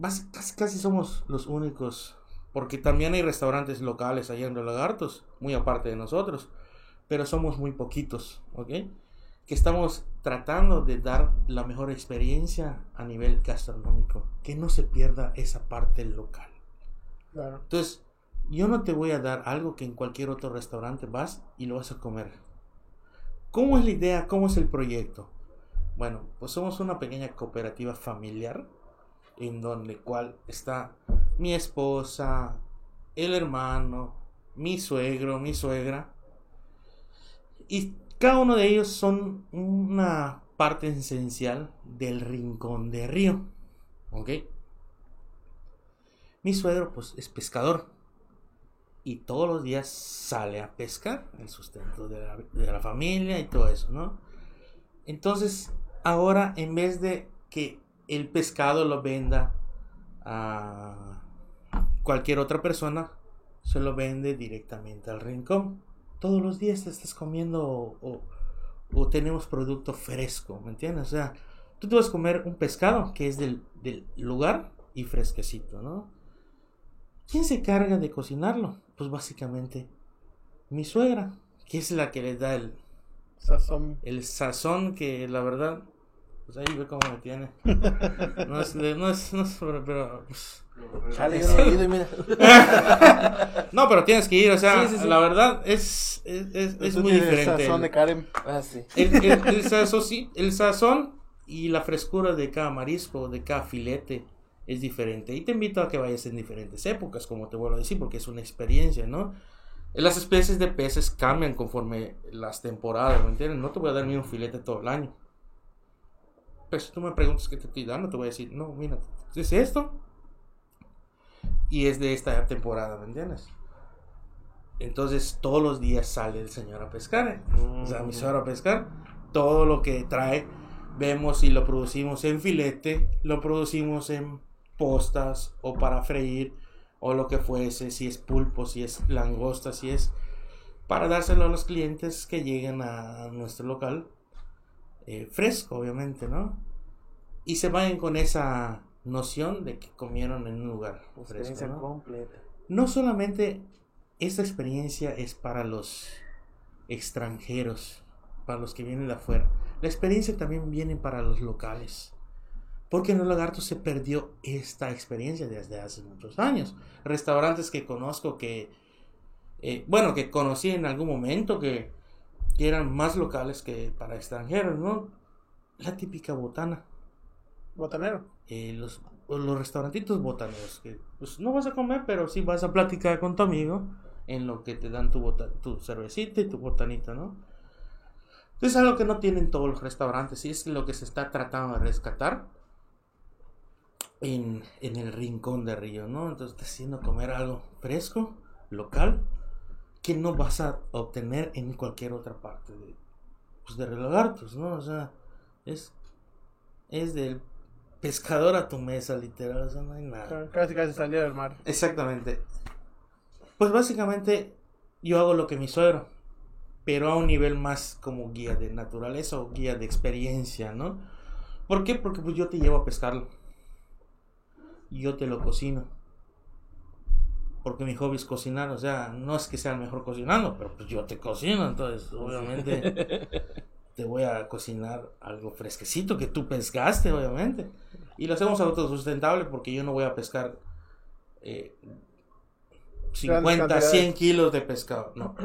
Casi, casi somos los únicos, porque también hay restaurantes locales allá en Río Lagartos, muy aparte de nosotros, pero somos muy poquitos, ¿ok? Que estamos tratando de dar la mejor experiencia a nivel gastronómico, que no se pierda esa parte local. Claro. Entonces, yo no te voy a dar algo que en cualquier otro restaurante vas y lo vas a comer. ¿Cómo es la idea? ¿Cómo es el proyecto? Bueno, pues somos una pequeña cooperativa familiar en donde cual está mi esposa, el hermano, mi suegro, mi suegra. Y cada uno de ellos son una parte esencial del rincón de río. ¿Ok? Mi suegro pues es pescador y todos los días sale a pescar, el sustento de la, de la familia y todo eso, ¿no? Entonces, ahora en vez de que el pescado lo venda a cualquier otra persona, se lo vende directamente al rincón. Todos los días te estás comiendo o, o- o tenemos producto fresco, ¿me entiendes? O sea, tú te vas a comer un pescado que es del, del lugar y fresquecito, ¿no? ¿Quién se carga de cocinarlo? Pues básicamente mi suegra, que es la que le da el, Sazón. el sazón que la verdad, pues ahí ve cómo me tiene. No es, no es, no es pero, pero, pues, Chale, yo no he ido y mira. no, pero tienes que ir, o sea, Sí, sí, sí. la verdad es, es, es, muy diferente. Sazón el- de Karen. Ah, sí. El, el- el sazón, sí, el sazón y la frescura de cada marisco, de cada filete, es diferente. Y te invito a que vayas en diferentes épocas, como te vuelvo a decir, porque es una experiencia, ¿no? Las especies de peces cambian conforme las temporadas, ¿me entiendes? No te voy a dar ni un filete todo el año. Pero si tú me preguntas qué te estoy dando, te voy a decir, no, mira, es esto. Y es de esta temporada, ¿me entiendes? Entonces todos los días sale el señor a pescar. ¿eh? O sea, mi suegro a pescar. Todo lo que trae, vemos y lo producimos en filete, lo producimos en postas o para freír o lo que fuese, si es pulpo, si es langosta, si es para dárselo a los clientes que lleguen a nuestro local eh, fresco, obviamente, ¿no? Y se vayan con esa noción de que comieron en un lugar fresco, ¿no? completa. no solamente esta experiencia es para los extranjeros, para los que vienen de afuera, la experiencia también viene para los locales. Porque en los lagartos se perdió esta experiencia desde hace muchos años. Restaurantes que conozco que, eh, bueno, que conocí en algún momento que, que eran más locales que para extranjeros, ¿no? La típica botana Botanero. Eh, los, los restaurantitos botaneros que pues no vas a comer pero sí vas a platicar con tu amigo en lo que te dan tu, bota- tu cervecita y tu botanita no es algo que no tienen todos los restaurantes y es lo que se está tratando de rescatar en, en el rincón de Río no entonces te haciendo comer algo fresco local que no vas a obtener en cualquier otra parte de pues de Río Lagartos no o sea es es del pescador a tu mesa, literal, o sea, no hay nada. Casi casi salía del mar. Exactamente. Pues básicamente yo hago lo que mi suegro, pero a un nivel más como guía de naturaleza o guía de experiencia, ¿no? ¿Por qué? Porque pues yo te llevo a pescarlo. Yo te lo cocino. Porque mi hobby es cocinar, o sea, no es que sea el mejor cocinando, pero pues yo te cocino, entonces obviamente te voy a cocinar algo fresquecito que tú pescaste, obviamente. Y lo hacemos autosustentable porque yo no voy a pescar eh, 50, cantidades. 100 kilos de pescado. No.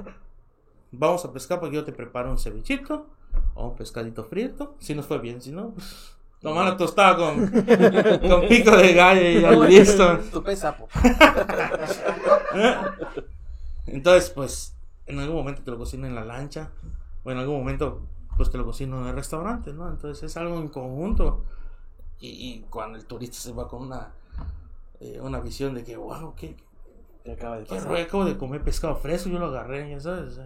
Vamos a pescar porque yo te preparo un cevichito o un pescadito frito. Si nos fue bien, si no, pues, nomás la tostada con, con pico de gallo y ya listo. Sapo. Entonces, pues, en algún momento te lo cocino en la lancha, o en algún momento, pues te lo cocino en el restaurante, ¿no? Entonces es algo en conjunto. Y, y cuando el turista se va con una, eh, una visión de que, wow, qué, Que acaba de qué pasar. acabo de comer pescado fresco, yo lo agarré, ya sabes,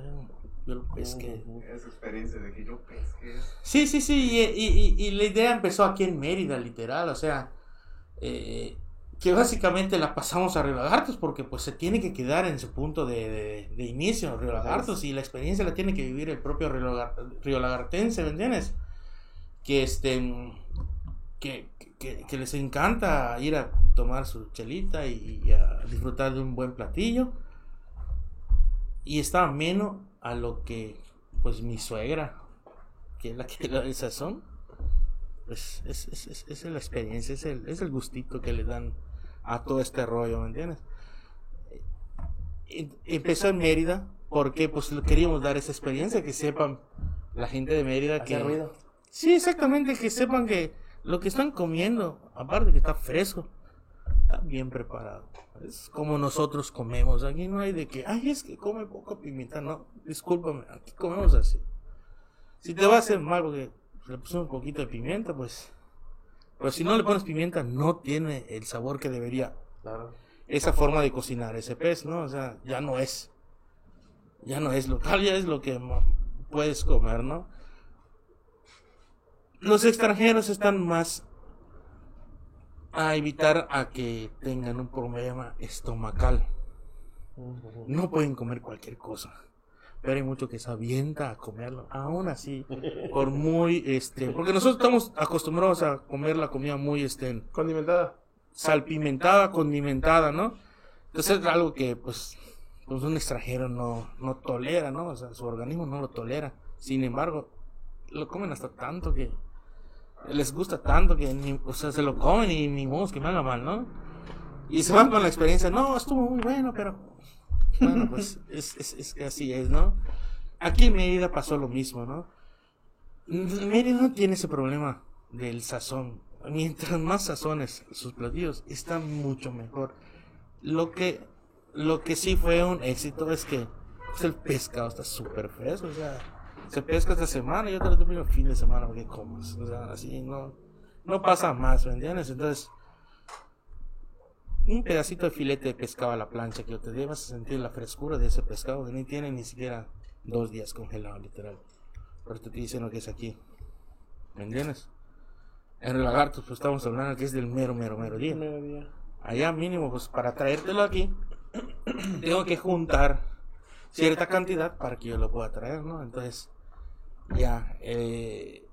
yo lo pesqué. Esa experiencia de que yo pesqué. Sí, sí, sí, y, y- y- y la idea empezó aquí en Mérida, literal, o sea, eh, que básicamente la pasamos a Río Lagartos porque pues se tiene que quedar en su punto de, de- de inicio, Río Lagartos, y la experiencia la tiene que vivir el propio Río, Lagar- Río Lagartense, ¿me entiendes? Que este, que, que- que les encanta ir a tomar su chelita y, y a disfrutar de un buen platillo, y está ameno a lo que pues mi suegra que es la que el sazón, pues es, es, es, es la experiencia, es el, es el gustito que le dan a todo este rollo, ¿me entiendes? Em- Empezó en Mérida porque pues queríamos dar esa experiencia, que sepan la gente de Mérida que... Ruido. Sí, exactamente, que sepan que lo que están comiendo, aparte que está fresco, está bien preparado. Es como nosotros comemos. Aquí no hay de que, ay, es que come poco pimienta. No, discúlpame, aquí comemos así. Si te va a hacer mal porque le pusimos un poquito de pimienta, pues. Pero si no le pones pimienta, no tiene el sabor que debería. Claro. Esa forma de cocinar ese pez, ¿no? O sea, ya no es. Ya no es local, ya es lo que puedes comer, ¿no? Los extranjeros están más a evitar a que tengan un problema estomacal. No pueden comer cualquier cosa. Pero hay mucho que se avienta a comerlo. Aún así, por muy, este, porque nosotros estamos acostumbrados a comer la comida muy, este, Condimentada. salpimentada, condimentada, ¿no? Entonces es algo que pues, pues un extranjero no, no tolera, ¿no? O sea, su organismo no lo tolera. Sin embargo, lo comen hasta tanto que les gusta tanto que ni, o sea, se lo comen y ni modo que me haga mal, ¿no? Y se van con la experiencia, no, estuvo muy bueno, pero bueno, pues es, es, es así es, ¿no? Aquí en Mérida pasó lo mismo, ¿no? Mérida no tiene ese problema del sazón. Mientras más sazones sus platillos, están mucho mejor. Lo que, lo que sí fue un éxito es que pues, el pescado está súper fresco, o sea, se pesca esta semana y lo termino el fin de semana porque comas. O sea, así no, no pasa más, ¿me entiendes? Entonces, un pedacito de filete de pescado a la plancha que te debas sentir la frescura de ese pescado que no tiene ni siquiera dos días congelado, literal. Pero te estoy diciendo que es aquí. ¿Me entiendes? En el lagarto, pues estamos hablando que es del mero, mero, mero día. Allá mínimo, pues para traértelo aquí, tengo que juntar cierta cantidad para que yo lo pueda traer, ¿no? Entonces, ya, eh,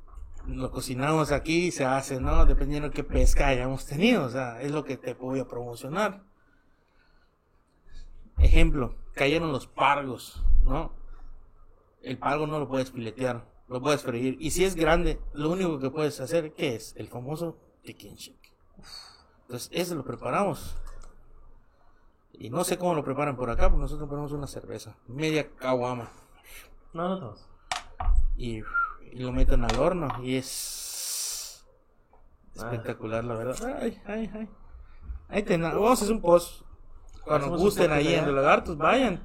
lo cocinamos aquí, se hace, ¿no? Dependiendo de qué pesca hayamos tenido, o sea, es lo que te voy a promocionar. Ejemplo, cayeron los pargos, ¿no? El pargo no lo puedes filetear, lo puedes freír. Y si es grande, lo único que puedes hacer, ¿qué es? El famoso chicken shake. Entonces, ese lo preparamos. Y no sé cómo lo preparan por acá, porque nosotros ponemos una cerveza, media caguama. No, no todos. y, y lo meten al horno y es espectacular la verdad. ay ay ay. Ahí tenemos vamos a hacer un post cuando Hacemos gusten ahí en los lagartos vayan.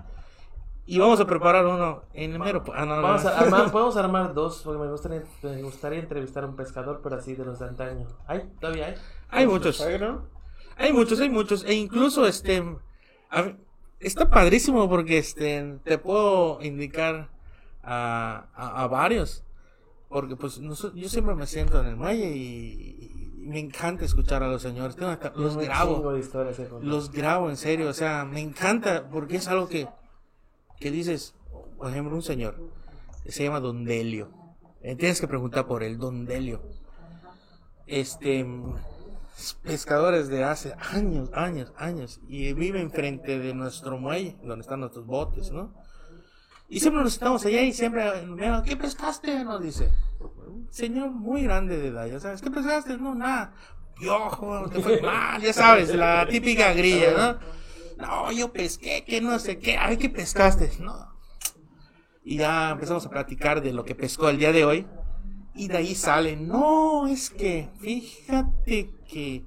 Y vamos a preparar uno en el mero ah, no, no, Vamos no. a armar, podemos armar dos, porque me gustaría, me gustaría entrevistar a un pescador, pero así de los de antaño. ¿Hay? ¿Todavía hay? hay muchos. Hay muchos hay muchos. E incluso este a está padrísimo porque este te puedo indicar a, a, a varios porque pues noso- yo siempre me siento en el muelle y, y me encanta escuchar a los señores Tengo hasta- los grabo contado. los grabo en serio, o sea, me encanta porque es algo que, que dices, por ejemplo, un señor que se llama Don Delio. Eh, tienes que preguntar por él, Don Delio. Este, pescadores de hace años, años, años, y vive enfrente de nuestro muelle, donde están nuestros botes, ¿no? Y siempre nos estamos allá y siempre, mira, ¿qué pescaste? Nos dice. Señor muy grande de edad, ya sabes, ¿qué pescaste? No, nada. Piojo, te fue mal, ya sabes, la típica grilla, ¿no? No, yo pesqué, que no sé qué, ay, ¿qué pescaste? No. Y ya empezamos a platicar de lo que pescó el día de hoy. Y de ahí sale, no, es que fíjate que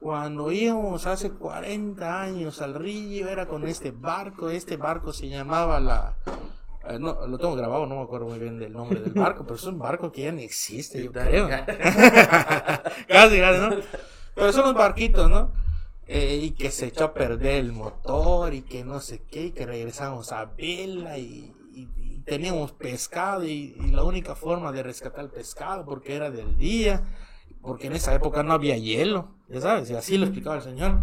cuando íbamos hace 40 años al río era con este barco, este barco se llamaba la... eh, no, lo tengo grabado, no me acuerdo muy bien del nombre del barco, pero es un barco que ya ni existe, yo creo. casi, casi, ¿no? Pero son los barquitos, ¿no? Eh, y que se echó a perder el motor y que no sé qué, y que regresamos a vela y, y- y teníamos pescado y, y la única forma de rescatar el pescado porque era del día, porque en esa época no había hielo, ya sabes, y así lo explicaba el señor.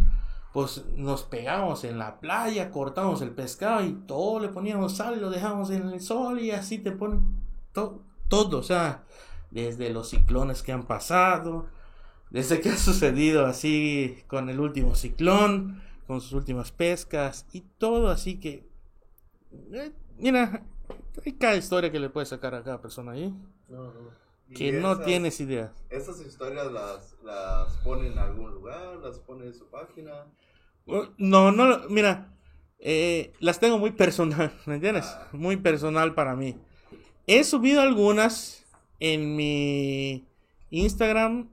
Pues nos pegamos en la playa, cortamos el pescado y todo le poníamos sal lo dejamos en el sol y así te ponen to- todo, o sea, desde los ciclones que han pasado, desde que ha sucedido así con el último ciclón, con sus últimas pescas y todo así que... eh, mira, hay cada historia que le puedes sacar a cada persona ahí, No, no. Que no tienes idea. Esas historias las, las pone en algún lugar, las pone en su página. Uh, No, no, mira, eh, las tengo muy personal, ¿me entiendes? Muy personal para mí. He subido algunas en mi Instagram,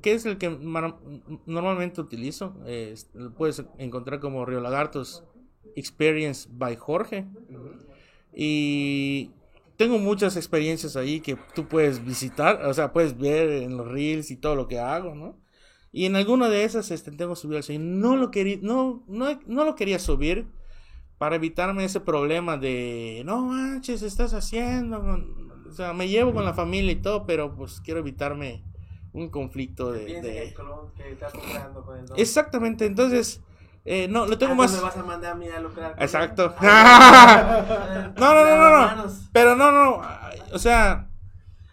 que es el que normalmente utilizo. eh, lo puedes encontrar como Río Lagartos Experience by Jorge. Y tengo muchas experiencias ahí que tú puedes visitar, o sea, puedes ver en los reels y todo lo que hago, ¿no? Y en alguna de esas este, tengo subido al señor. No lo quería, no, no, no lo quería subir para evitarme ese problema de no manches, estás haciendo. O sea, me llevo con la familia y todo, pero pues quiero evitarme un conflicto de. De- que está con el don. Exactamente, entonces, eh, no, lo tengo Ah, más. me vas a mandar a mí a lucrar. Exacto. Ah, No, no, no, no, no. Pero no, no. O sea,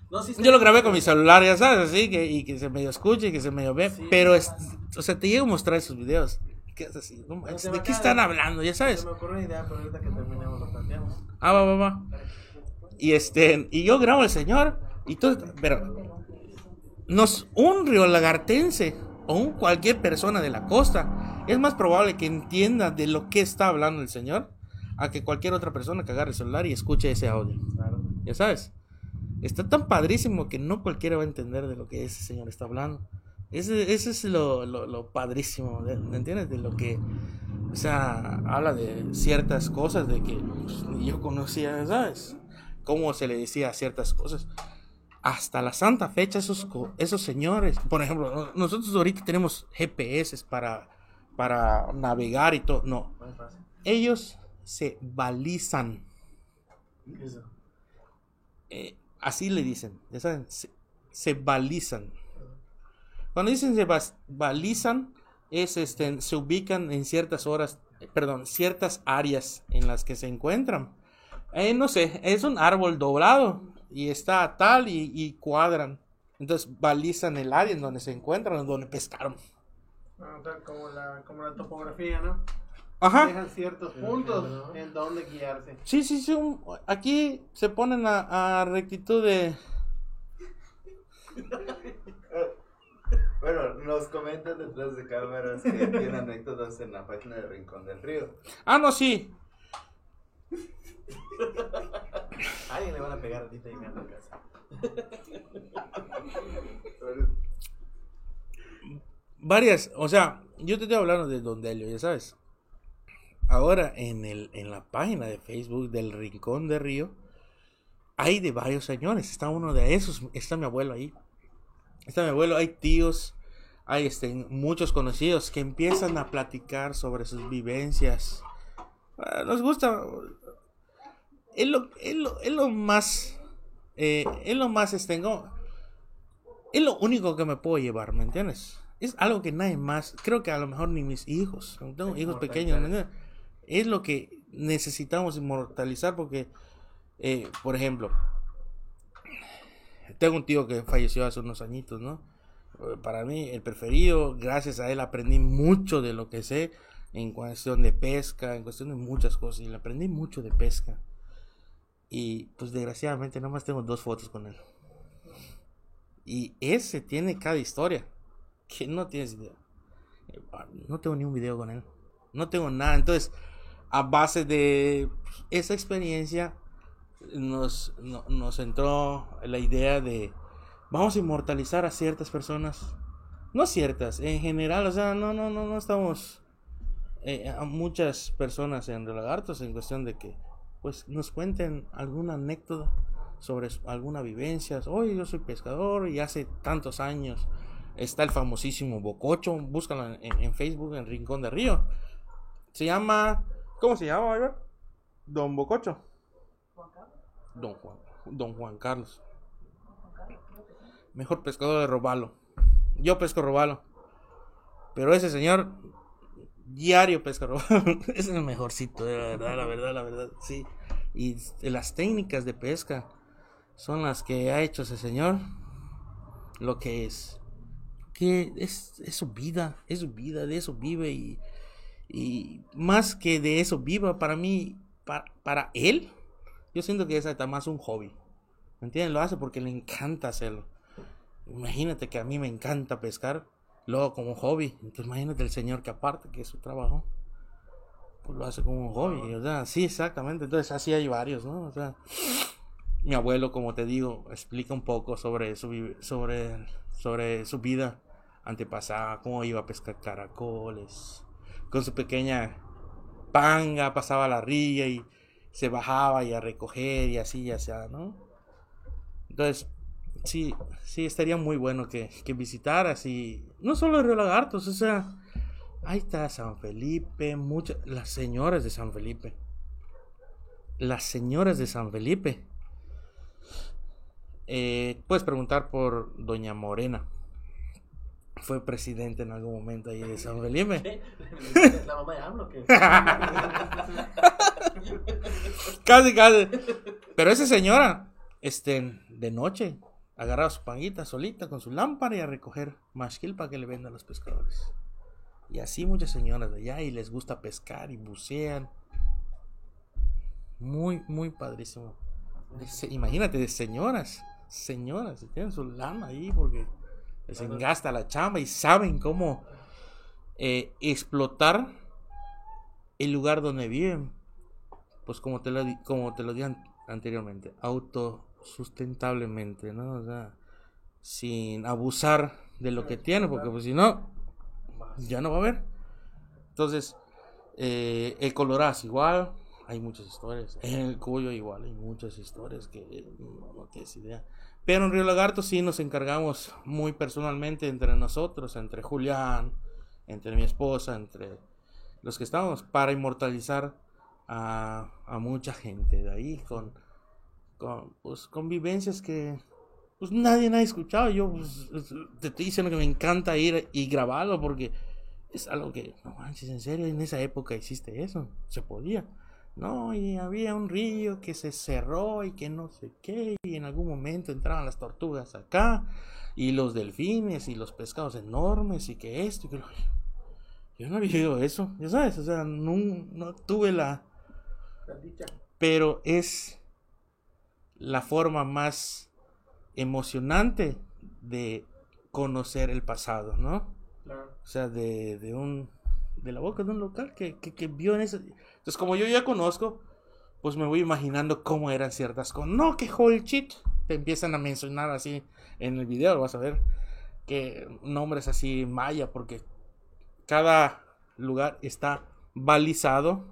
No, sí yo lo grabé con mi celular, ya sabes, así, que, y que se medio escuche y que se medio ve. Sí. Pero, es, o sea, te llego a mostrar esos videos. quedas así, no se ¿de qué acaba están hablando? Ya Se sabes. me ocurre una idea, pero ahorita que terminemos lo planteamos. Ah, va, va, va. Y este, y yo grabo al señor, y todo, pero nos, un río lagartense o un cualquier persona de la costa es más probable que entienda de lo que está hablando el señor a que cualquier otra persona que agarre el celular y escuche ese audio. Claro. Ya sabes, está tan padrísimo que no cualquiera va a entender de lo que ese señor está hablando. Ese, ese es lo, lo, lo padrísimo, ¿me entiendes? De lo que, o sea, habla de ciertas cosas de que pues, yo conocía, ¿sabes? Cómo se le decía ciertas cosas. Hasta la santa fecha, esos, esos señores, por ejemplo, no- nosotros ahorita tenemos GPS para, para navegar y todo. No, ellos se balizan. Eh, así le dicen, ya saben, se, se balizan. Cuando dicen se balizan, es este, se ubican en ciertas horas, perdón, ciertas áreas en las que se encuentran. Eh, no sé, es un árbol doblado y está tal y, y cuadran. Entonces balizan el área en donde se encuentran, en donde pescaron. Ah, como la, como la topografía, ¿no? Ajá. Dejan ciertos puntos en donde guiarse. Sí, sí, sí. un- aquí se ponen a, a rectitud de... Bueno, nos comentan detrás de cámaras que tienen anécdotas en la página de Rincón del Río. Ah, no, sí. A alguien le van a pegar ahorita y me ando en casa. varias, o sea, yo te estoy hablando de Don Delio, ya sabes. Ahora en el en la página de Facebook del Rincón de Río hay de varios señores, está uno de esos, está mi abuelo ahí. Está mi abuelo, hay tíos, hay este, muchos conocidos que empiezan a platicar sobre sus vivencias. Ah, Nos gusta es lo, es lo, es lo más eh, es lo más este, no, es lo único que me puedo llevar, ¿me entiendes? Es algo que nadie más, creo que a lo mejor ni mis hijos, no tengo hijos pequeños, ¿me entiendes? Es lo que necesitamos inmortalizar porque, eh, por ejemplo, tengo un tío que falleció hace unos añitos, ¿no? Eh, Para mí, el preferido, gracias a él aprendí mucho de lo que sé en cuestión de pesca, en cuestión de muchas cosas, y le aprendí mucho de pesca. Y pues desgraciadamente nada más tengo dos fotos con él. Y ese tiene cada historia. Que no tienes idea. No tengo ni un video con él. No tengo nada. Entonces, a base de esa experiencia, nos, no- nos entró la idea de vamos a inmortalizar a ciertas personas. No ciertas, en general, o sea, no, no, no, no estamos eh, a muchas personas en Relagartos en cuestión de que pues nos cuenten alguna anécdota sobre alguna vivencia. Oye, yo soy pescador y hace tantos años está el famosísimo Bococho. Búscalo en, en- en Facebook, en Rincón de Río. Se llama. ¿Cómo se llama, Iber? Don Bococho. Don Juan. Don Juan Carlos. Mejor pescador de Robalo. Yo pesco Robalo. Pero ese señor. Diario pesca Robalo. es el mejorcito, la verdad, la verdad, la verdad. Sí. Y las técnicas de pesca son las que ha hecho ese señor. Lo que es. Que es, es su vida. Es su vida. De eso vive. Y, y más que de eso viva, para mí. Para, para él. Yo siento que es hasta más un hobby. ¿Me entiendes? Lo hace porque le encanta hacerlo. Imagínate que a mí me encanta pescar. Luego como hobby. Entonces imagínate el señor que aparte que es su trabajo. Pues lo hace como un hobby. O sea, sí, exactamente. Entonces así hay varios, ¿no? O sea, mi abuelo, como te digo, explica un poco sobre su, sobre, sobre su vida antepasada, cómo iba a pescar caracoles, con su pequeña panga, pasaba la ría y se bajaba y a recoger y así, ya sea, ¿no? Entonces, sí, sí, estaría muy bueno que, que visitaras y no solo el Río Lagartos, o sea, ahí está San Felipe, muchas, las señoras de San Felipe, las señoras de San Felipe. Eh, puedes preguntar por Doña Morena. Fue presidente en algún momento ahí de San Felipe. La mamá de AMLO. Casi, casi. Pero esa señora, este, de noche, agarraba su panguita solita con su lámpara y a recoger masquil para que le vendan a los pescadores. Y así muchas señoras de allá y les gusta pescar y bucean. Muy, muy padrísimo. Imagínate, de señoras, señoras, tienen su lana ahí porque les engasta la chamba y saben cómo eh, explotar el lugar donde viven. Pues como te lo, como te lo dije an- anteriormente, autosustentablemente, ¿no? O sea, sin abusar de lo que tiene, porque pues si no, ya no va a haber. Entonces, eh, el Coloraz igual, hay muchas historias. En el Cuyo igual, hay muchas historias que no, no tienes idea. Pero en Río Lagarto sí nos encargamos muy personalmente entre nosotros, entre Julián, entre mi esposa, entre los que estábamos, para inmortalizar a, a mucha gente de ahí con, con, pues, con vivencias que pues nadie ha escuchado. Yo pues, es- te estoy diciendo que me encanta ir y grabarlo porque es algo que, no manches, en serio, en esa época existe eso, se podía. No, y había un río que se cerró y que no sé qué, y en algún momento entraban las tortugas acá, y los delfines y los pescados enormes, y que esto y que lo... Yo no había vivido eso, ya sabes, o sea, no, no tuve la... Pero es la forma más emocionante de conocer el pasado, ¿no? O sea, de, de un de la boca de un local que, que, que vio en ese... Entonces, como yo ya conozco, pues me voy imaginando cómo eran ciertas cosas. No, que whole shit. Te empiezan a mencionar así en el video, vas a ver que nombres así maya, porque cada lugar está balizado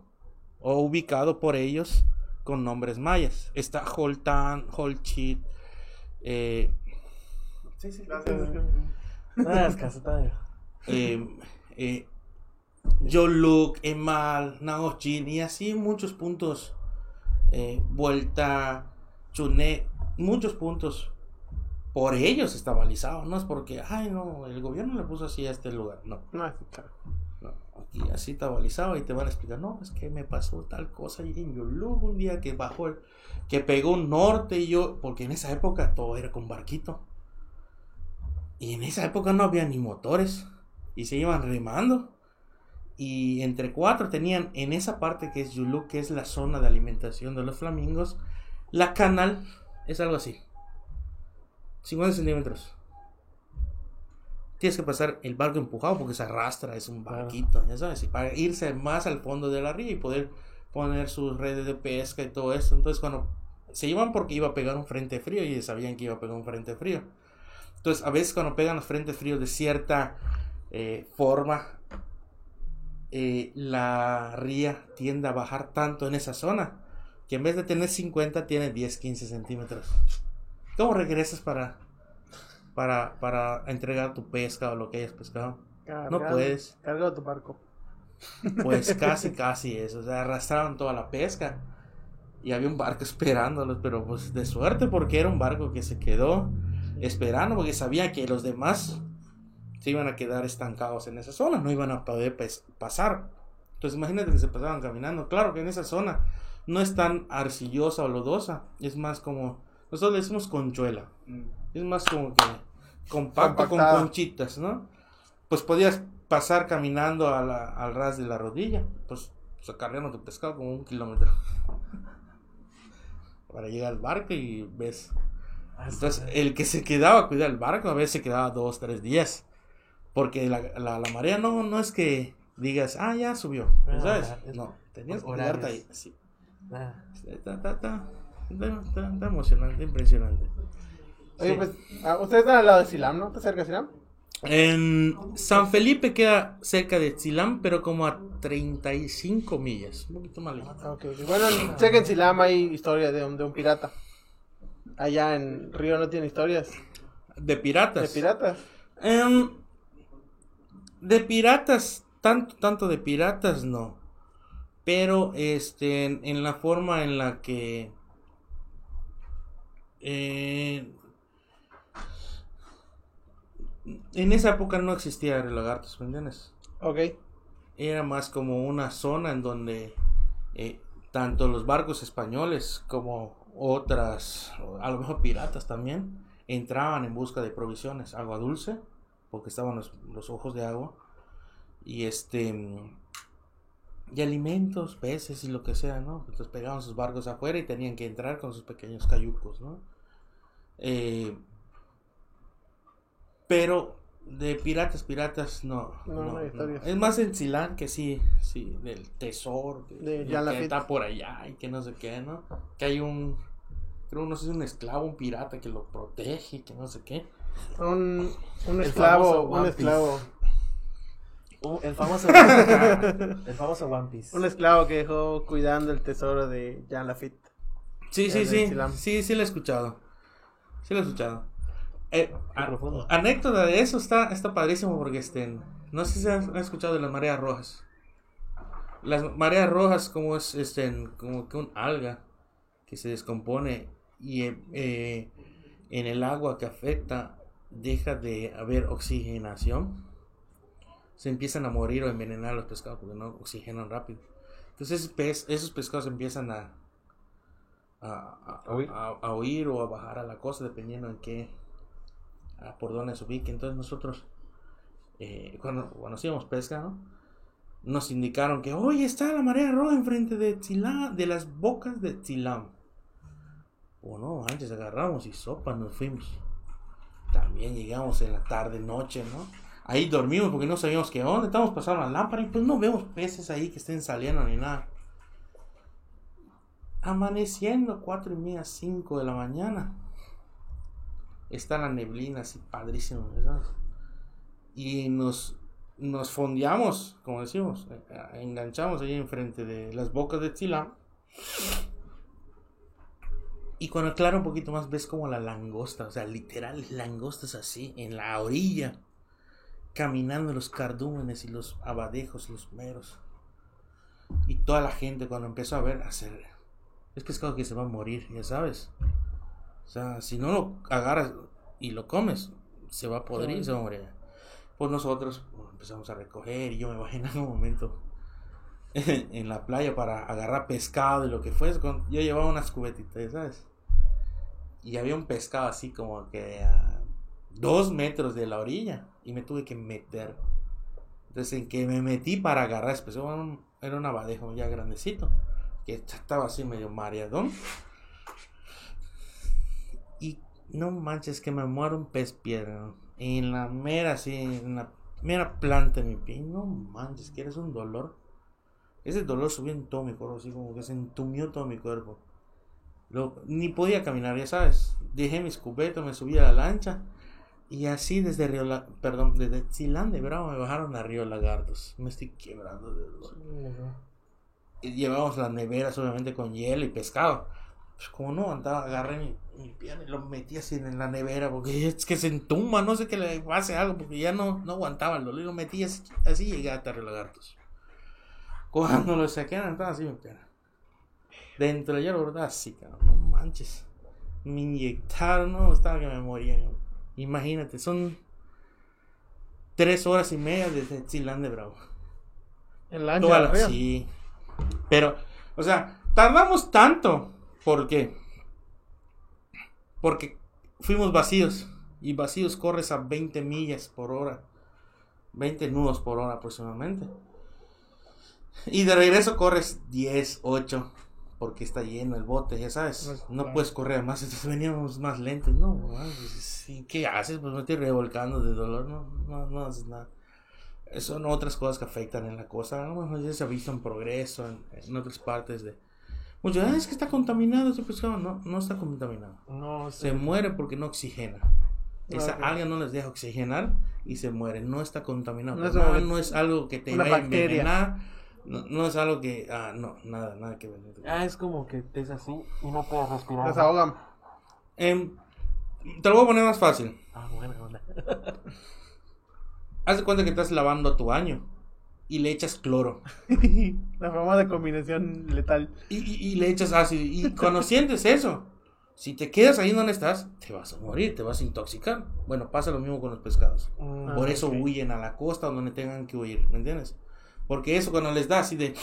o ubicado por ellos con nombres mayas. Está Holtan, Holchit, eh, Sí, sí, Gracias. Todavía. eh, eh, Yoluk, Emal, Naochin y así muchos puntos. eh, vuelta, Chuné, muchos puntos. Por ellos está balizado, no es porque, ay no, el gobierno le puso así a este lugar, no. No, claro. Aquí así está balizado y te van a explicar, no, es que me pasó tal cosa ahí en Yoluk un día que bajó, el- que pegó un norte y yo, porque en esa época todo era con barquito. Y en esa época no había ni motores y se iban remando. Y entre cuatro tenían en esa parte que es Yuluk, que es la zona de alimentación de los flamingos, la canal es algo así. 50 centímetros. Tienes que pasar el barco empujado porque se arrastra, es un barquito, ya sabes, y para irse más al fondo de la ría y poder poner sus redes de pesca y todo eso. Entonces cuando se iban porque iba a pegar un frente frío y sabían que iba a pegar un frente frío. Entonces a veces cuando pegan los frentes fríos de cierta eh, forma, eh, la ría tiende a bajar tanto en esa zona que en vez de tener 50 tiene 10, 15 centímetros. ¿Cómo regresas para, para, para entregar tu pesca o lo que hayas pescado? No puedes. Cargado tu barco. Pues casi, casi eso. O sea, arrastraron toda la pesca. Y había un barco esperándolos, pero pues de suerte porque era un barco que se quedó esperando porque sabía que los demás se iban a quedar estancados en esa zona, no iban a poder pes- pasar. Entonces imagínate que se pasaban caminando. Claro que en esa zona no es tan arcillosa o lodosa, es más como, nosotros le decimos conchuela. Es más como que compacto con conchitas, ¿no? Pues podías pasar caminando a la- al ras de la rodilla, pues, cargando tu pescado como un kilómetro. Para llegar al barco y ves. Entonces, el que se quedaba a cuidar el barco a veces se quedaba dos, tres días. Porque la, la, la marea no, no es que digas, ah, ya subió. Ah, ¿Sabes? es No, tenías que quedarte ahí. Sí. Ah, Está, está, está, está, está- está emocionante, impresionante. Oye, Sí. pues, ah, ustedes están al lado de Silam, ¿no? ¿Está cerca de Silam? En San Felipe queda cerca de Tzilam, pero como a 35 millas, un poquito más lejos. Ah, ok, ok. Bueno, sé que en Silam hay historia de un, de un pirata. Allá en Río no tiene historias De piratas. de piratas. Em, de piratas, tanto, tanto de piratas no. Pero este, en, en la forma en la que eh, en esa época no existía lagartos, ¿me entiendes? Ok. Era más como una zona en donde eh, tanto los barcos españoles como otras, a lo mejor piratas también, entraban en busca de provisiones, agua dulce, porque estaban los, los ojos de agua, Y este. Y alimentos, peces y lo que sea, ¿no? Entonces pegaban sus barcos afuera y tenían que entrar con sus pequeños cayucos, ¿no? Eh, pero de piratas, piratas, no. No, no. Es más en Silán que sí, sí, del tesoro, de, Jan que está por allá y que no sé qué, ¿no? Que hay un, creo no sé, un esclavo, un pirata que lo protege y que no sé qué. Un, un esclavo, un esclavo. Uh, el famoso el famoso One Piece. Un esclavo que dejó cuidando el tesoro de Jean Lafitte. Sí, sí, sí, Silán. sí, sí lo he escuchado. Sí lo he escuchado. Eh, a- anécdota de eso está, está padrísimo porque este, no sé si has escuchado de las mareas rojas. Las mareas rojas como es este, como que un alga que se descompone y eh, eh, en el agua que afecta deja de haber oxigenación. Se empiezan a morir o envenenar los pescados porque no oxigenan rápido. Entonces esos pescados empiezan a, a, a- a huir o a bajar a la costa dependiendo en qué a por dónde se ubique. Entonces nosotros eh, cuando, cuando hacíamos pesca, ¿no? nos indicaron que hoy está la marea roja enfrente de Tzilam, de las bocas de Tzilam. O no, antes agarramos y sopa nos fuimos. También llegamos en la tarde, noche, ¿no? Ahí dormimos porque no sabíamos qué onda. Estamos pasando la lámpara y pues no vemos peces ahí que estén saliendo ni nada. Amaneciendo, cuatro y media, cinco de la mañana. Está la neblina así padrísimo. Y nos, nos fondeamos, como decimos, eh, eh, enganchamos ahí enfrente de las bocas de Tzilam. Y cuando aclara un poquito más, ves como la langosta, o sea, literal, langostas así, en la orilla, caminando los cardúmenes y los abadejos, los meros. Y toda la gente cuando empezó a ver, hacer, es pescado que se va a morir, ya sabes. O sea, si no lo agarras y lo comes, se va a podrir, se va a morir. Pues nosotros bueno, empezamos a recoger y yo me bajé en algún momento en la playa para agarrar pescado y lo que fuese. Yo llevaba unas cubetitas, ¿sabes? Y había un pescado así como que a dos metros de la orilla y me tuve que meter. Entonces en que me metí para agarrar ese pescado, era un, era un abadejo ya grandecito, que estaba así medio mareadón. No manches que me muero un pez piedra. En la mera, así, en la mera planta de mi pie. No manches, que eres un dolor. Ese dolor subió en todo mi cuerpo, así como que se entumió todo mi cuerpo. Lo- ni podía caminar, ya sabes. Dejé mis cubetas, me subí a la lancha. Y así desde Río La- perdón, desde Chilán de Bravo me bajaron a Río Lagartos. Me estoy quebrando de dolor. Y llevábamos las neveras obviamente con hielo y pescado. Pues como no aguantaba, agarré mi, mi pierna y lo metí así en la nevera porque es que se entuma, no sé que le pase algo porque ya no, no aguantaba el dolor y lo metí así, así llegué a Río Lagartos. Cuando lo saqué, estaba así mi pierna. Dentro de hierro, ¿verdad? Así, cabrón, no manches. Me inyectaron, no, estaba que me moría. cabrón. Imagínate, son tres horas y media desde Chilán de Bravo. En lancha. Toda la- sí. Pero, o sea, tardamos tanto. ¿Por qué? Porque fuimos vacíos. Y vacíos corres a 20 millas por hora. 20 nudos por hora aproximadamente. Y de regreso corres 10, 8. Porque está lleno el bote, ya sabes. Pues, No puedes correr más. Entonces veníamos más lentos. No, ¿qué haces? Pues me estoy revolcando de dolor. No, no, no haces nada. Son otras cosas que afectan en la cosa. A lo mejor ya se ha visto en progreso en, en otras partes de. Muchos, "Ah, es que está contaminado ese pescado. No, no está contaminado. No, Se muere porque no oxigena. Esa Ok. alga no les deja oxigenar y se muere. No está contaminado. No No es no algo que te vaya a envenenar. No, no es algo que. Ah, no, nada, nada que ver. Ah, es como que es así y no puedes respirar. Las ahogan. Em, te lo voy a poner más fácil. Ah, buena onda. Haz de cuenta que estás lavando tu baño y le echas cloro. La famosa combinación letal. Y, y- y le echas ácido. Y cuando sientes eso, si te quedas ahí donde estás, te vas a morir, te vas a intoxicar. Bueno, pasa lo mismo con los pescados. Mm, Por Ah, eso huyen a la costa donde tengan que huir, ¿me entiendes? Porque eso cuando les da así de...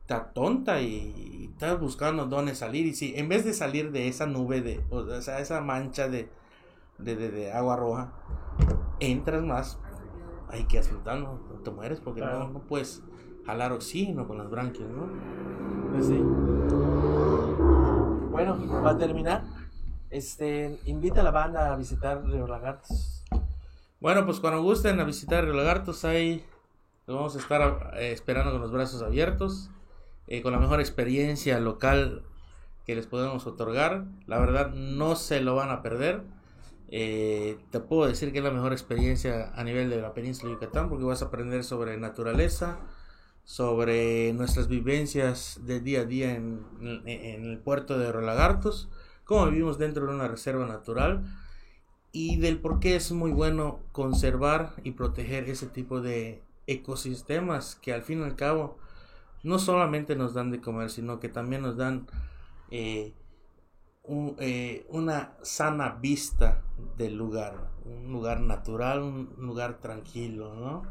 Está tonta y, y estás buscando dónde salir. Y si en vez de salir de esa nube de... O sea, esa mancha de, de, de- de agua roja, entras más hay que flotando, no te mueres porque Claro. no, no puedes jalar oxígeno con las branquias, ¿no? Pues sí. Bueno, para terminar, este, invita a la banda a visitar Río Lagartos. Bueno, pues cuando gusten a visitar Río Lagartos, ahí los vamos a estar eh, esperando con los brazos abiertos, eh, con la mejor experiencia local que les podemos otorgar. La verdad, no se lo van a perder. Eh, te puedo decir que es la mejor experiencia a nivel de la península de Yucatán, porque vas a aprender sobre naturaleza, sobre nuestras vivencias de día a día en, en- en el puerto de Río Lagartos, cómo vivimos dentro de una reserva natural y del por qué es muy bueno conservar y proteger ese tipo de ecosistemas que al fin y al cabo no solamente nos dan de comer, sino que también nos dan eh, un- eh, una sana vista del lugar, un lugar natural, un lugar tranquilo, ¿no?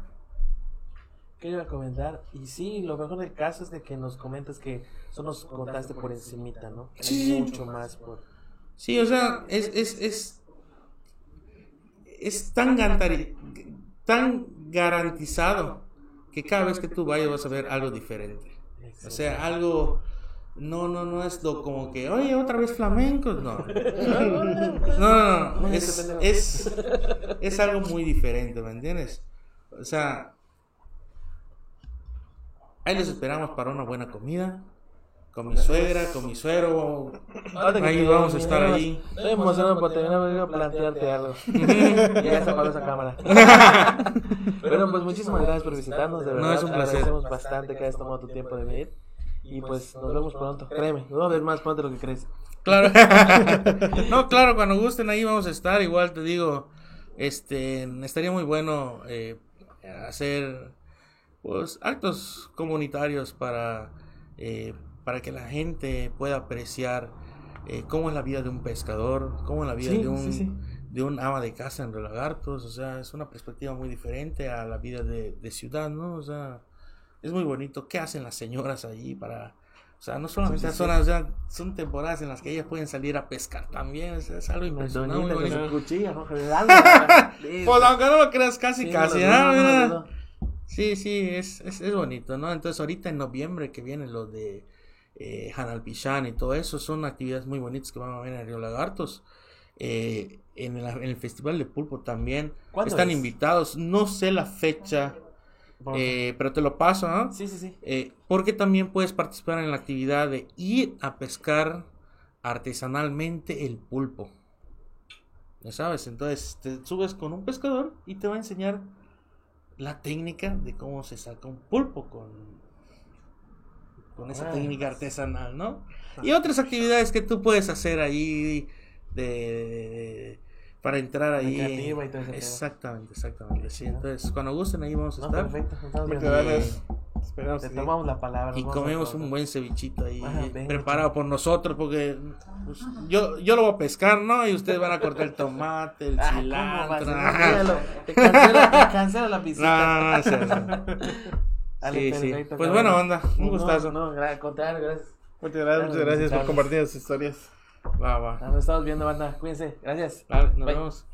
¿Qué iba a comentar? Y sí, lo mejor del caso es de que nos comentas que solo nos contaste por encimita, ¿no? Sí. mucho más por... Sí, o sea, es, es, es, es tan, gantari- tan garantizado que cada vez que tú vayas vas a ver algo diferente. O sea, algo... No, no, no es lo como que, oye, otra vez flamencos, no. No, no, no, es, es, es algo muy diferente, ¿me entiendes? O sea, ahí les esperamos para una buena comida, con mi suegra, con mi suegro, ahí vamos a estar ahí. Estoy emocionado por terminar, voy a plantearte algo. ya se apagó esa cámara. Pero pues muchísimas gracias por visitarnos, de No, verdad. es un placer. Agradecemos bastante que hayas tomado tu tiempo de venir. Y pues nos vemos pronto, créeme, nos vamos a ver más pronto de lo que crees. Claro. no, claro, cuando gusten ahí vamos a estar. Igual te digo, este, estaría muy bueno eh, hacer pues actos comunitarios para eh, para que la gente pueda apreciar eh, cómo es la vida de un pescador, cómo es la vida Sí, de un sí, sí. de un ama de casa en Río Lagartos, o sea, es una perspectiva muy diferente a la vida de, de ciudad, ¿no? O sea, es muy bonito. ¿Qué hacen las señoras allí para o sea, no solamente sí, son, o sea, son temporadas en las que ellas pueden salir a pescar también. Es, es algo impresionante. muy Doñita con bonito. su cuchilla, ¿no? Pues aunque no lo creas, casi, Sí, casi. no. Sí, sí, es, es, es bonito, ¿no? Entonces, ahorita en noviembre que viene lo de eh, Hanalpichán y todo eso, son actividades muy bonitas que van a ver en Río Lagartos. Eh, en, el, en el Festival de Pulpo también ¿Cuándo están es? invitados. No sé la fecha, eh, pero te lo paso, ¿no? Sí, sí, sí. Eh, porque también puedes participar en la actividad de ir a pescar artesanalmente el pulpo. Ya sabes, entonces te subes con un pescador y te va a enseñar la técnica de cómo se saca un pulpo con, con esa Ah. técnica artesanal, ¿no? Y otras actividades que tú puedes hacer ahí de, de- para entrar ahí. Y todo. Exactamente, exactamente. Sí, entonces cuando gusten ahí vamos a No, estar. perfecto. gracias. Esperamos Te sí. tomamos la palabra. Y comemos un buen cevichito ahí Ajá, venga, preparado por nosotros porque pues, yo, yo lo voy a pescar, ¿no? Y ustedes van a cortar el tomate, el Ah, ¿cómo va a cilantro. Olvídalo. Te cancela, te cancela la visita. no. Dale, Sí, sí. Pues bueno, onda, un gustazo. No, gra- al contrario, gracias. Muchas gracias, muchas gracias por compartir sus historias. Va, va. Nos estamos viendo, banda. Cuídense. Gracias. Vale, nos Bye. vemos.